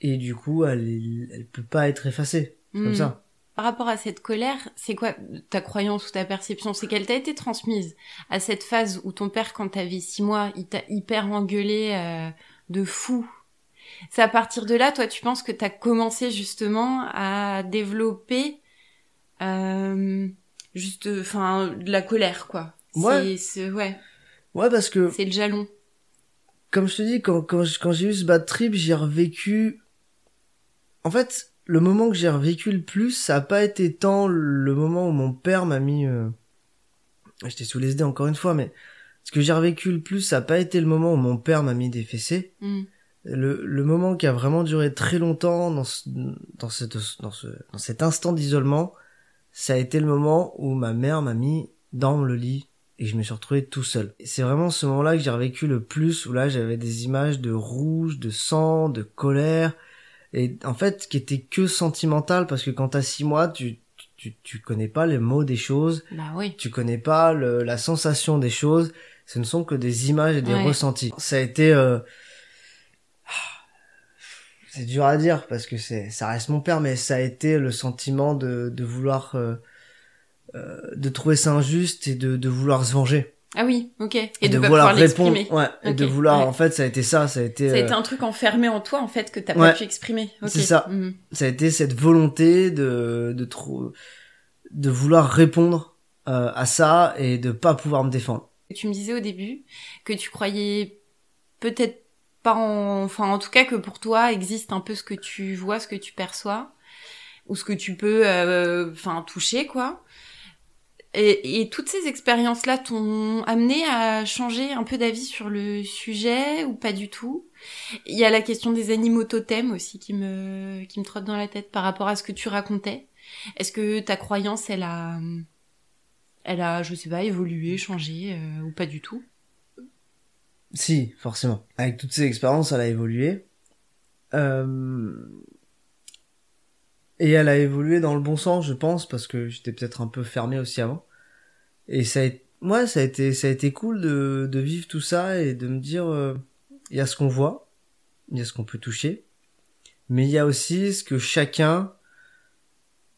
et du coup elle elle peut pas être effacée comme Mhm. ça. Par rapport à cette colère, c'est quoi ta croyance ou ta perception? C'est qu'elle t'a été transmise à cette phase où ton père, quand t'avais six mois, il t'a hyper engueulé euh, de fou? C'est à partir de là, toi, tu penses que t'as commencé justement à développer euh, juste, enfin, de la colère, quoi. Ouais. C'est, ouais, Ouais, parce que c'est le jalon. comme je te dis, quand, quand, quand j'ai eu ce bad trip, j'ai revécu. En fait, le moment que j'ai revécu le plus, ça a pas été tant le moment où mon père m'a mis. euh, J'étais sous les idées encore une fois, mais ce que j'ai revécu le plus, ça a pas été le moment où mon père m'a mis des fessées. Mhm. Le, le moment qui a vraiment duré très longtemps dans, ce, dans, cette, dans, ce, dans cet instant d'isolement, ça a été le moment où ma mère m'a mis dans le lit et je me suis retrouvé tout seul. C'est vraiment ce moment-là que j'ai revécu le plus, où là j'avais des images de rouge, de sang, de colère, et en fait qui étaient que sentimentales parce que quand t'as six mois, tu, tu, tu connais pas les mots des choses, Bah oui. tu connais pas le, la sensation des choses, ce ne sont que des images et des Ouais. ressentis. Ça a été... euh, [sighs] C'est dur à dire parce que c'est ça reste mon père, mais ça a été le sentiment de, de vouloir... euh, euh, de trouver ça injuste et de, de vouloir se venger. Ah oui, ok. Et, Et, de, vouloir répondre. Ouais, et de vouloir... ouais. En fait, ça a été ça, ça a été... Ça a euh, été un truc enfermé en toi, en fait, que t'as Ouais. pas pu exprimer. Ok. C'est ça. Mhm. ça a été cette volonté de de trop de vouloir répondre euh, à ça et de pas pouvoir me défendre. Tu me disais au début que tu croyais peut-être pas en... Enfin, en tout cas, que pour toi existe un peu ce que tu vois, ce que tu perçois, ou ce que tu peux, euh, enfin, toucher, quoi. Et, toutes ces expériences-là t'ont amené à changer un peu d'avis sur le sujet ou pas du tout? Il y a la question des animaux totems aussi qui me qui me trotte dans la tête par rapport à ce que tu racontais. Est-ce que ta croyance, elle a, elle a, je sais pas, évolué, changé euh, ou pas du tout? Si, forcément. Avec toutes ces expériences, elle a évolué. Euh... Et elle a évolué dans le bon sens, je pense, parce que j'étais peut-être un peu fermé aussi avant. Et ça a été, ouais, ça a été, ça a été cool de, de vivre tout ça et de me dire, euh, il y a ce qu'on voit, il y a ce qu'on peut toucher, mais il y a aussi ce que chacun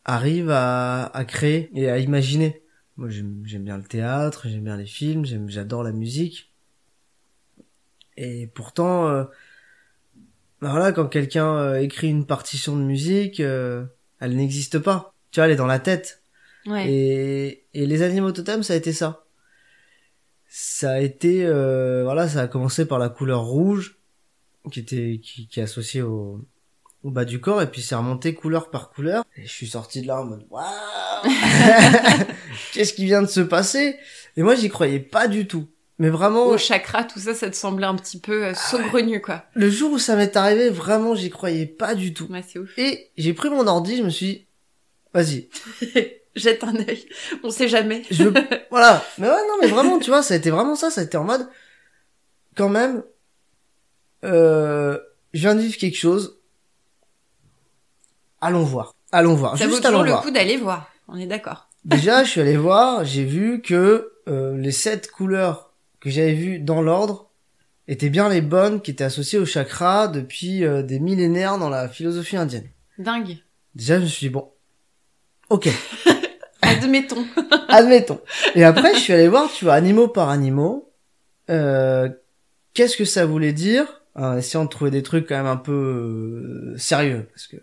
arrive à, à créer et à imaginer. Moi, j'aime bien le théâtre, j'aime bien les films, j'adore la musique. Et pourtant, euh, voilà, quand quelqu'un euh, écrit une partition de musique, euh, elle n'existe pas. Tu vois, elle est dans la tête. Ouais. Et, et les animaux totems, ça a été ça. ça a été, euh, voilà, ça a commencé par la couleur rouge, qui était, qui, qui est associée au, au bas du corps, et puis c'est remonté couleur par couleur. Et je suis sorti de là en mode, waouh! [laughs] [laughs] Qu'est-ce qui vient de se passer? Et moi, j'y croyais pas du tout. Mais vraiment, Au chakra, tout ça, ça te semblait un petit peu euh, saugrenu, quoi. le jour où ça m'est arrivé, vraiment, j'y croyais pas du tout. Ouais, c'est ouf. Et j'ai pris mon ordi, je me suis dit, vas-y, [laughs] Jette un œil. On sait jamais. je veux- [laughs] voilà. Mais ouais, non, mais vraiment, tu vois, ça a été vraiment ça, ça a été en mode, quand même, euh, je viens de vivre quelque chose. Allons voir. Allons voir. Ça vaut Juste toujours allons le voir. coup d'aller voir. On est d'accord. Déjà, je suis allé voir, j'ai vu que euh, les sept couleurs que j'avais vues dans l'ordre étaient bien les bonnes qui étaient associées au chakra depuis euh, des millénaires dans la philosophie indienne. Dingue. Déjà, je me suis dit, bon, ok, [laughs] Admettons. [laughs] admettons. Et après, je suis allé voir, tu vois, animaux par animaux, euh, qu'est-ce que ça voulait dire, en essayant de trouver des trucs quand même un peu euh, sérieux, parce que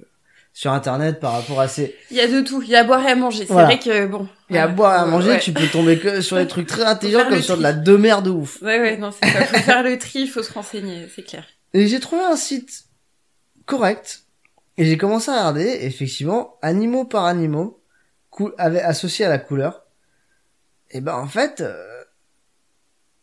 sur Internet, par rapport à ces... Il y a de tout. Il y a à boire et à manger. C'est Voilà. vrai que bon. Il y a à boire et à manger, ouais. tu peux tomber que sur des trucs très intelligents comme sur de la demeure de ouf. Ouais, ouais, non, c'est ça. Faut faire le tri, faut se renseigner, c'est clair. Et j'ai trouvé un site correct. Et j'ai commencé à regarder, effectivement, animaux par animaux, cou- avait associé à la couleur. Et ben, en fait, euh,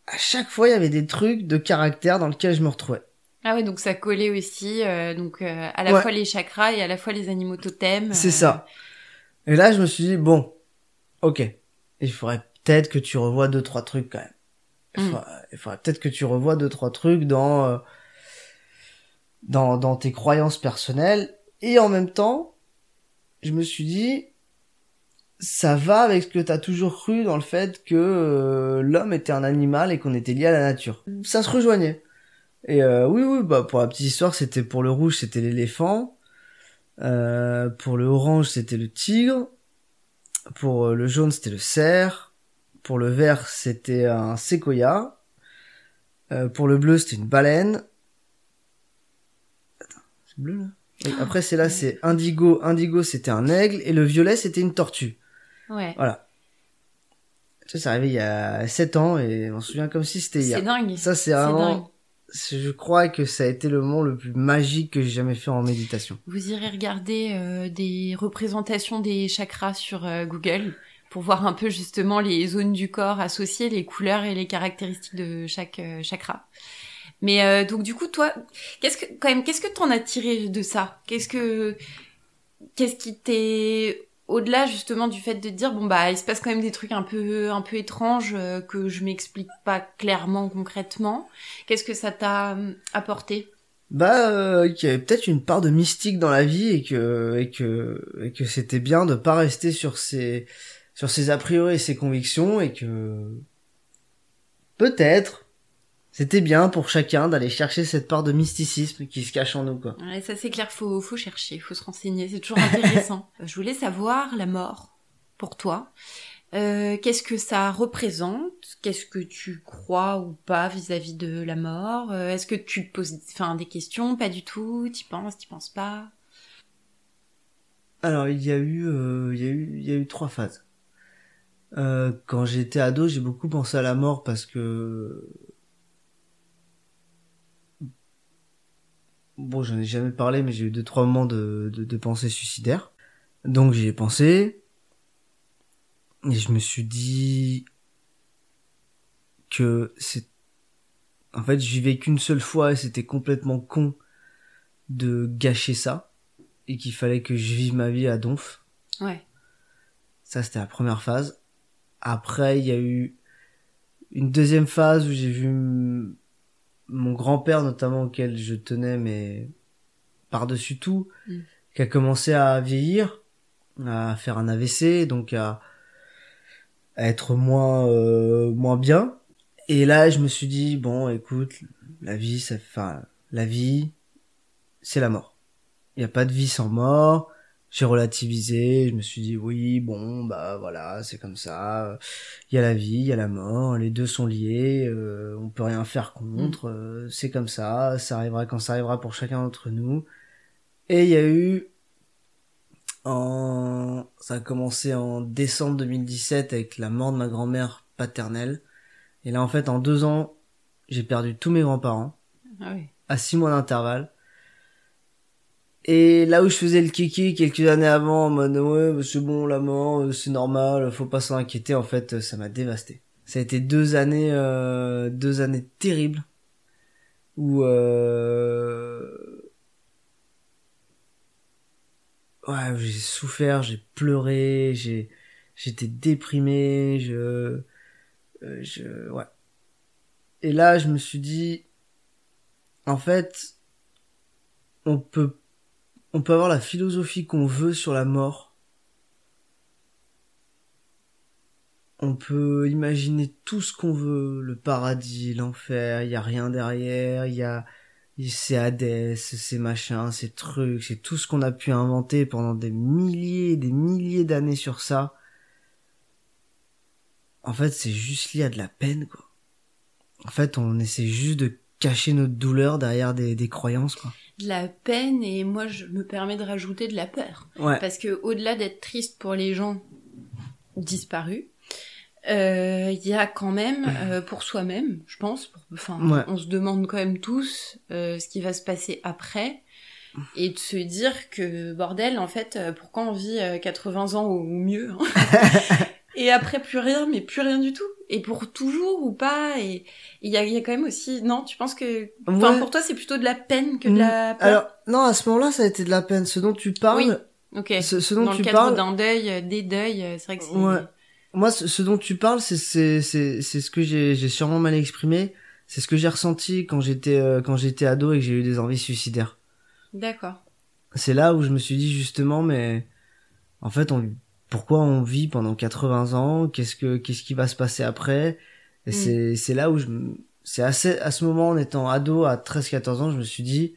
à chaque fois, il y avait des trucs de caractère dans lesquels je me retrouvais. Ah ouais, donc ça collait aussi, euh, donc euh, à la Ouais. fois les chakras et à la fois les animaux totems. C'est euh, ça. Et là, je me suis dit, bon, ok. Il faudrait peut-être que tu revois deux, trois trucs quand même. Il Mm. faudrait, peut-être que tu revois deux, trois trucs dans, euh, dans, dans tes croyances personnelles. Et en même temps, je me suis dit, ça va avec ce que t'as toujours cru dans le fait que euh, l'homme était un animal et qu'on était lié à la nature. Ça se rejoignait. Et euh, oui, oui, bah pour la petite histoire, c'était pour le rouge, c'était l'éléphant. Euh, pour le orange, c'était le tigre. Pour euh, le jaune, c'était le cerf. Pour le vert, c'était un séquoia. Euh, pour le bleu, c'était une baleine. Attends, c'est bleu là? Et Après, c'est là, c'est indigo. Indigo, c'était un aigle. Et le violet, c'était une tortue. Ouais. Voilà. Ça, c'est arrivé il y a 7 ans et on se souvient comme si c'était C'est hier. dingue. Ça, c'est C'est vraiment... Je crois que ça a été le moment le plus magique que j'ai jamais fait en méditation. Vous irez regarder euh, des représentations des chakras sur euh, Google pour voir un peu justement les zones du corps associées, les couleurs et les caractéristiques de chaque euh, chakra. Mais euh, donc du coup, toi, qu'est-ce que quand même, qu'est-ce que t'en as tiré de ça? Qu'est-ce que qu'est-ce qui t'est au-delà justement du fait de dire bon bah il se passe quand même des trucs un peu un peu étranges euh, que je m'explique pas clairement concrètement. Qu'est-ce que ça t'a hum, apporté? Bah, euh, qu'il y avait peut-être une part de mystique dans la vie et que et que et que c'était bien de pas rester sur ses sur ses a priori et ses convictions et que peut-être c'était bien pour chacun d'aller chercher cette part de mysticisme qui se cache en nous quoi. Ouais, ça c'est clair, faut, faut chercher, faut se renseigner, c'est toujours intéressant. [laughs] Je voulais savoir la mort pour toi. Euh, Qu'est-ce que ça représente? Qu'est-ce que tu crois ou pas vis-à-vis de la mort? Euh, Est-ce que tu te poses enfin, des questions? Pas du tout T'y penses T'y penses pas? Alors il y a eu euh, il y a eu il y a eu trois phases. Euh, quand j'étais ado, j'ai beaucoup pensé à la mort parce que bon, j'en ai jamais parlé, mais j'ai eu deux trois moments de de, de pensée suicidaire. Donc j'y ai pensé et je me suis dit que c'est en fait j'y vais qu'une seule fois et c'était complètement con de gâcher ça et qu'il fallait que je vive ma vie à donf. Ouais. Ça, c'était la première phase. Après, il y a eu une deuxième phase où j'ai vu mon grand-père, notamment, auquel je tenais, mais par-dessus tout, Mm. qui a commencé à vieillir, à faire un AVC, donc à, à être moins, euh, moins bien. Et là, je me suis dit, bon, écoute, la vie, ça, enfin, la vie, c'est la mort. Il n'y a pas de vie sans mort j'ai relativisé, je me suis dit oui, bon, bah voilà, c'est comme ça. Il y a la vie, il y a la mort, les deux sont liés, euh, on peut rien faire contre, euh, c'est comme ça, ça arrivera quand ça arrivera pour chacun d'entre nous. Et il y a eu en ça a commencé en décembre 2017 avec la mort de ma grand-mère paternelle Et là, en fait, en deux ans, j'ai perdu tous mes grands-parents Ah oui. à six mois d'intervalle. Et là où je faisais le kiki quelques années avant, en mode ouais, bah, c'est bon, la mort, euh, c'est normal, faut pas s'en inquiéter. En fait, euh, ça m'a dévasté. Ça a été deux années, euh, deux années terribles où euh, ouais, j'ai souffert, j'ai pleuré, j'ai j'étais déprimé, je euh, je ouais. Et là, je me suis dit en fait on peut on peut avoir la philosophie qu'on veut sur la mort. On peut imaginer tout ce qu'on veut, le paradis, l'enfer, il y a rien derrière, il y a c'est Hadès, c'est machin, c'est trucs, c'est tout ce qu'on a pu inventer pendant des milliers et des milliers d'années sur ça. En fait, c'est juste lié à de la peine, quoi. En fait, on essaie juste de cacher notre douleur derrière des, des croyances, quoi. De la peine et moi je me permets de rajouter de la peur. Ouais. Parce que au-delà d'être triste pour les gens disparus, euh, il y a quand même euh, pour soi-même, je pense. pour- Enfin, Ouais. on se demande quand même tous euh, ce qui va se passer après et de se dire que bordel, en fait, euh, pourquoi on vit euh, 80 ans ou mieux hein [laughs] Et après plus rien, mais plus rien du tout. Et pour toujours ou pas. Et il y a, y a quand même aussi. Non, tu penses que. Enfin, Ouais. pour toi, c'est plutôt de la peine que de Mm. la peur? Alors, non, à ce moment-là, ça a été de la peine. Ce dont tu parles, Oui. Ok. ce, ce dont Dans le cadre parles, d'un deuil, euh, des deuils, euh, c'est vrai que c'est. Ouais. moi, ce, ce dont tu parles, c'est c'est c'est c'est ce que j'ai j'ai sûrement mal exprimé. C'est ce que j'ai ressenti quand j'étais euh, quand j'étais ado et que j'ai eu des envies suicidaires. D'accord. C'est là où je me suis dit justement, mais en fait, on pourquoi on vit pendant 80 ans Qu'est-ce que qu'est-ce qui va se passer après Et Mm. c'est c'est là où je c'est assez à ce moment en étant ado à 13-14 ans, je me suis dit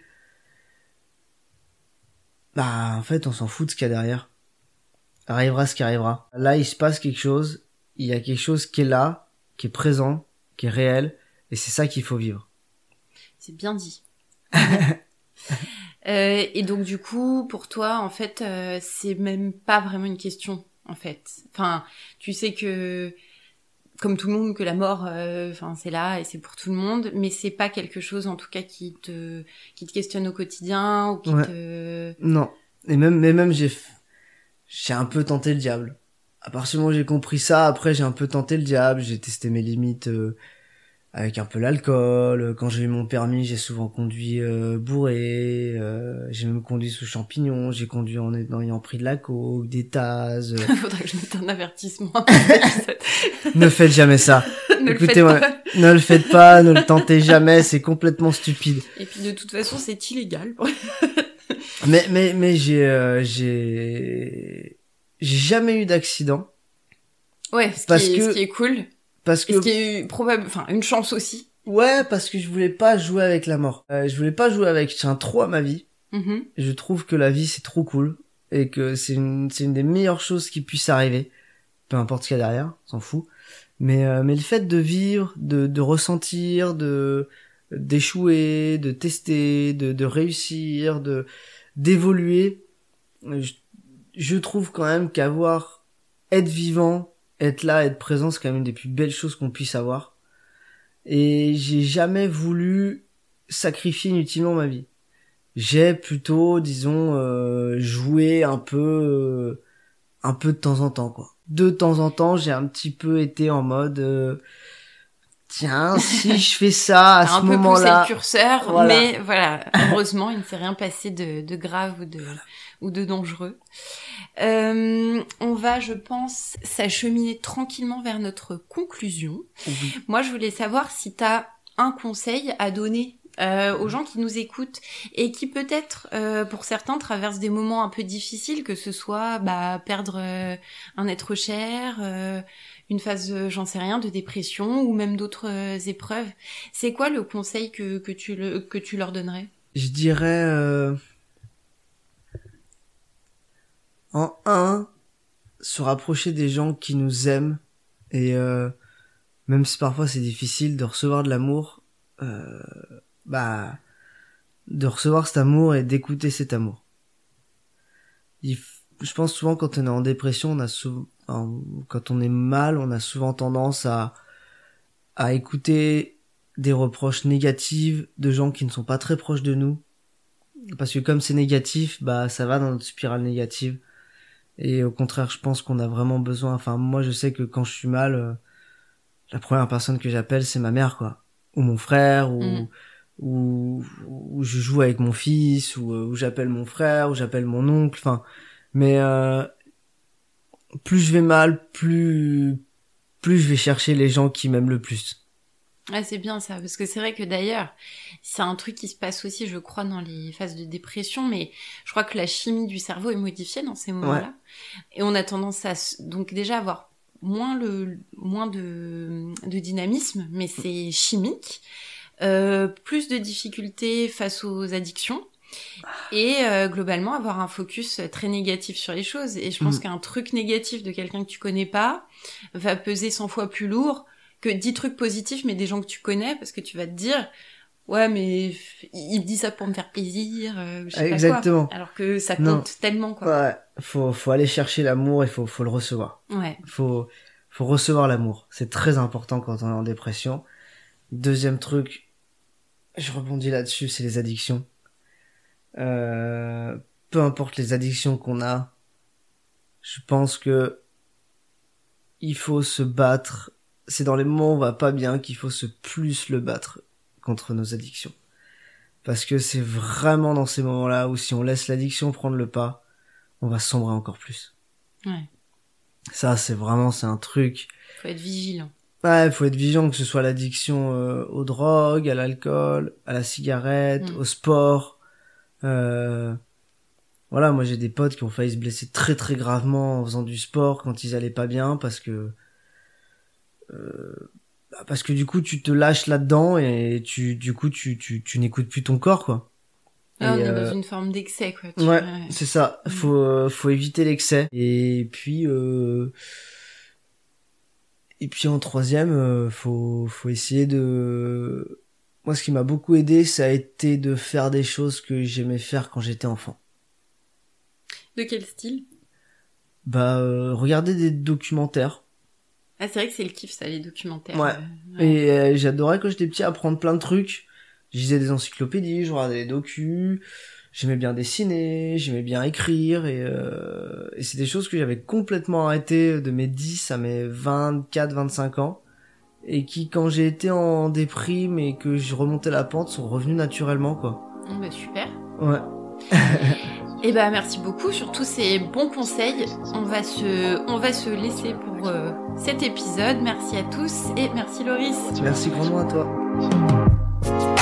bah en fait, on s'en fout de ce qu'il y a derrière. Arrivera ce qui arrivera. Là, il se passe quelque chose, il y a quelque chose qui est là, qui est présent, qui est réel et c'est ça qu'il faut vivre. C'est bien dit. [laughs] [laughs] Euh, et donc du coup, pour toi, en fait, euh, c'est même pas vraiment une question, en fait. Enfin, tu sais que, comme tout le monde, que la mort, euh, enfin, c'est là et c'est pour tout le monde, mais c'est pas quelque chose, en tout cas, qui te, qui te questionne au quotidien ou qui Ouais. te. Non. Et même, mais même, j'ai, j'ai un peu tenté le diable. À partir du moment où j'ai compris ça, après, j'ai un peu tenté le diable. J'ai testé mes limites euh, avec un peu l'alcool. Quand j'ai eu mon permis, j'ai souvent conduit euh, bourré. euh, j'ai même conduit sous champignons. J'ai conduit en, ayant pris de la coke, des tasses. euh. [laughs] Faudrait que je mette un avertissement. [laughs] [laughs] ne faites jamais ça. ne le faites Écoutez-moi. pas. Ne le faites pas, ne le tentez jamais. C'est complètement stupide. Et puis de toute façon, c'est illégal. Mais mais mais j'ai euh, j'ai j'ai jamais eu d'accident Ouais, ce, Parce qui, est, que- ce qui est cool. Parce que ce qui est probable, enfin, une chance aussi? ouais parce que je voulais pas jouer avec la mort. Euh, je voulais pas jouer avec. Je tiens trop à ma vie. Mhm. Je trouve que la vie c'est trop cool et que c'est une c'est une des meilleures choses qui puisse arriver. Peu importe ce qu'il y a derrière, s'en fout. Mais euh, mais le fait de vivre, de de ressentir, de d'échouer, de tester, de de réussir, de d'évoluer, je, je trouve quand même qu'avoir être vivant, être là, être présent, c'est quand même une des plus belles choses qu'on puisse avoir. Et j'ai jamais voulu sacrifier inutilement ma vie. J'ai plutôt, disons, euh, joué un peu, euh, un peu de temps en temps, quoi. De temps en temps, j'ai un petit peu été en mode, euh, tiens, si [laughs] je fais ça à T'as un ce peu poussé moment-là, le curseur, Voilà. mais voilà, heureusement, il ne s'est rien passé de, de grave ou de, ou de dangereux. Euh, on va, je pense, s'acheminer tranquillement vers notre conclusion. Moi, je voulais savoir si tu as un conseil à donner euh, aux gens qui nous écoutent et qui peut-être, euh, pour certains, traversent des moments un peu difficiles, que ce soit bah, perdre euh, un être cher, euh, une phase, euh, j'en sais rien, de dépression ou même d'autres euh, épreuves. C'est quoi le conseil que, que, tu, le, que tu leur donnerais? Je dirais euh, en un se rapprocher des gens qui nous aiment et euh, même si parfois c'est difficile de recevoir de l'amour euh, bah de recevoir cet amour et d'écouter cet amour je pense souvent quand on est en dépression on a souvent quand on est mal on a souvent tendance à à écouter des reproches négatifs de gens qui ne sont pas très proches de nous. Parce que comme c'est négatif, bah ça va dans notre spirale négative. Et au contraire, je pense qu'on a vraiment besoin. Enfin, moi, je sais que quand je suis mal, euh, la première personne que j'appelle, c'est ma mère, quoi, ou mon frère, ou Mm. ou, ou je joue avec mon fils, ou, euh, ou j'appelle mon frère, ou j'appelle mon oncle. Enfin, mais euh, plus je vais mal, plus plus je vais chercher les gens qui m'aiment le plus. Ah, c'est bien ça, parce que c'est vrai que d'ailleurs, c'est un truc qui se passe aussi, je crois, dans les phases de dépression, mais je crois que la chimie du cerveau est modifiée dans ces moments-là. Et on a tendance à, donc déjà avoir moins le, moins de, de dynamisme, mais c'est chimique. Euh, plus de difficultés face aux addictions. Et euh, globalement, avoir un focus très négatif sur les choses. Et je pense Mm. qu'un truc négatif de quelqu'un que tu connais pas va peser 100 fois plus lourd que 10 trucs positifs, mais des gens que tu connais, parce que tu vas te dire, ouais, mais il me dit ça pour me faire plaisir, euh, je sais pas Exactement. quoi. Alors que ça compte Non. tellement, quoi. Ouais, faut faut aller chercher l'amour et faut faut le recevoir. Ouais. Faut faut recevoir l'amour. C'est très important quand on est en dépression. Deuxième truc, je rebondis là-dessus, c'est les addictions. Euh, peu importe les addictions qu'on a, je pense que il faut se battre. C'est dans les moments où on va pas bien qu'il faut se plus le battre contre nos addictions. Parce que c'est vraiment dans ces moments-là où si on laisse l'addiction prendre le pas, on va sombrer encore plus. Ouais. Ça, c'est vraiment, c'est un truc. Faut être vigilant. Ouais, faut être vigilant que ce soit l'addiction euh, aux drogues, à l'alcool, à la cigarette, Mm. au sport. Euh, Voilà, moi j'ai des potes qui ont failli se blesser très très gravement en faisant du sport quand ils allaient pas bien parce que euh, bah, parce que du coup tu te lâches là-dedans et tu du coup tu tu, tu n'écoutes plus ton corps quoi. Là, on est euh, dans une forme d'excès, quoi. tu Ouais, c'est ça. Faut euh, faut éviter l'excès. Et puis euh... et puis en troisième, euh, faut faut essayer de. Moi, ce qui m'a beaucoup aidé, ça a été de faire des choses que j'aimais faire quand j'étais enfant. De quel style? Bah, euh, regarder des documentaires. Ah, c'est vrai que c'est le kiff, ça, les documentaires. Ouais. euh, ouais. Et euh, j'adorais quand j'étais petit apprendre plein de trucs. Je lisais des encyclopédies, je regardais des docus. J'aimais bien dessiner, j'aimais bien écrire et, euh, et c'est des choses que j'avais complètement arrêté de mes 10 à mes 24, 25 ans et qui quand j'ai été en déprime et que je remontais la pente sont revenus naturellement quoi. Ah, bah, super. Ouais. [laughs] Et bah merci beaucoup sur tous ces bons conseils. On va se, on va se laisser pour euh, cet épisode. Merci à tous et merci Loris. Merci grandement à toi.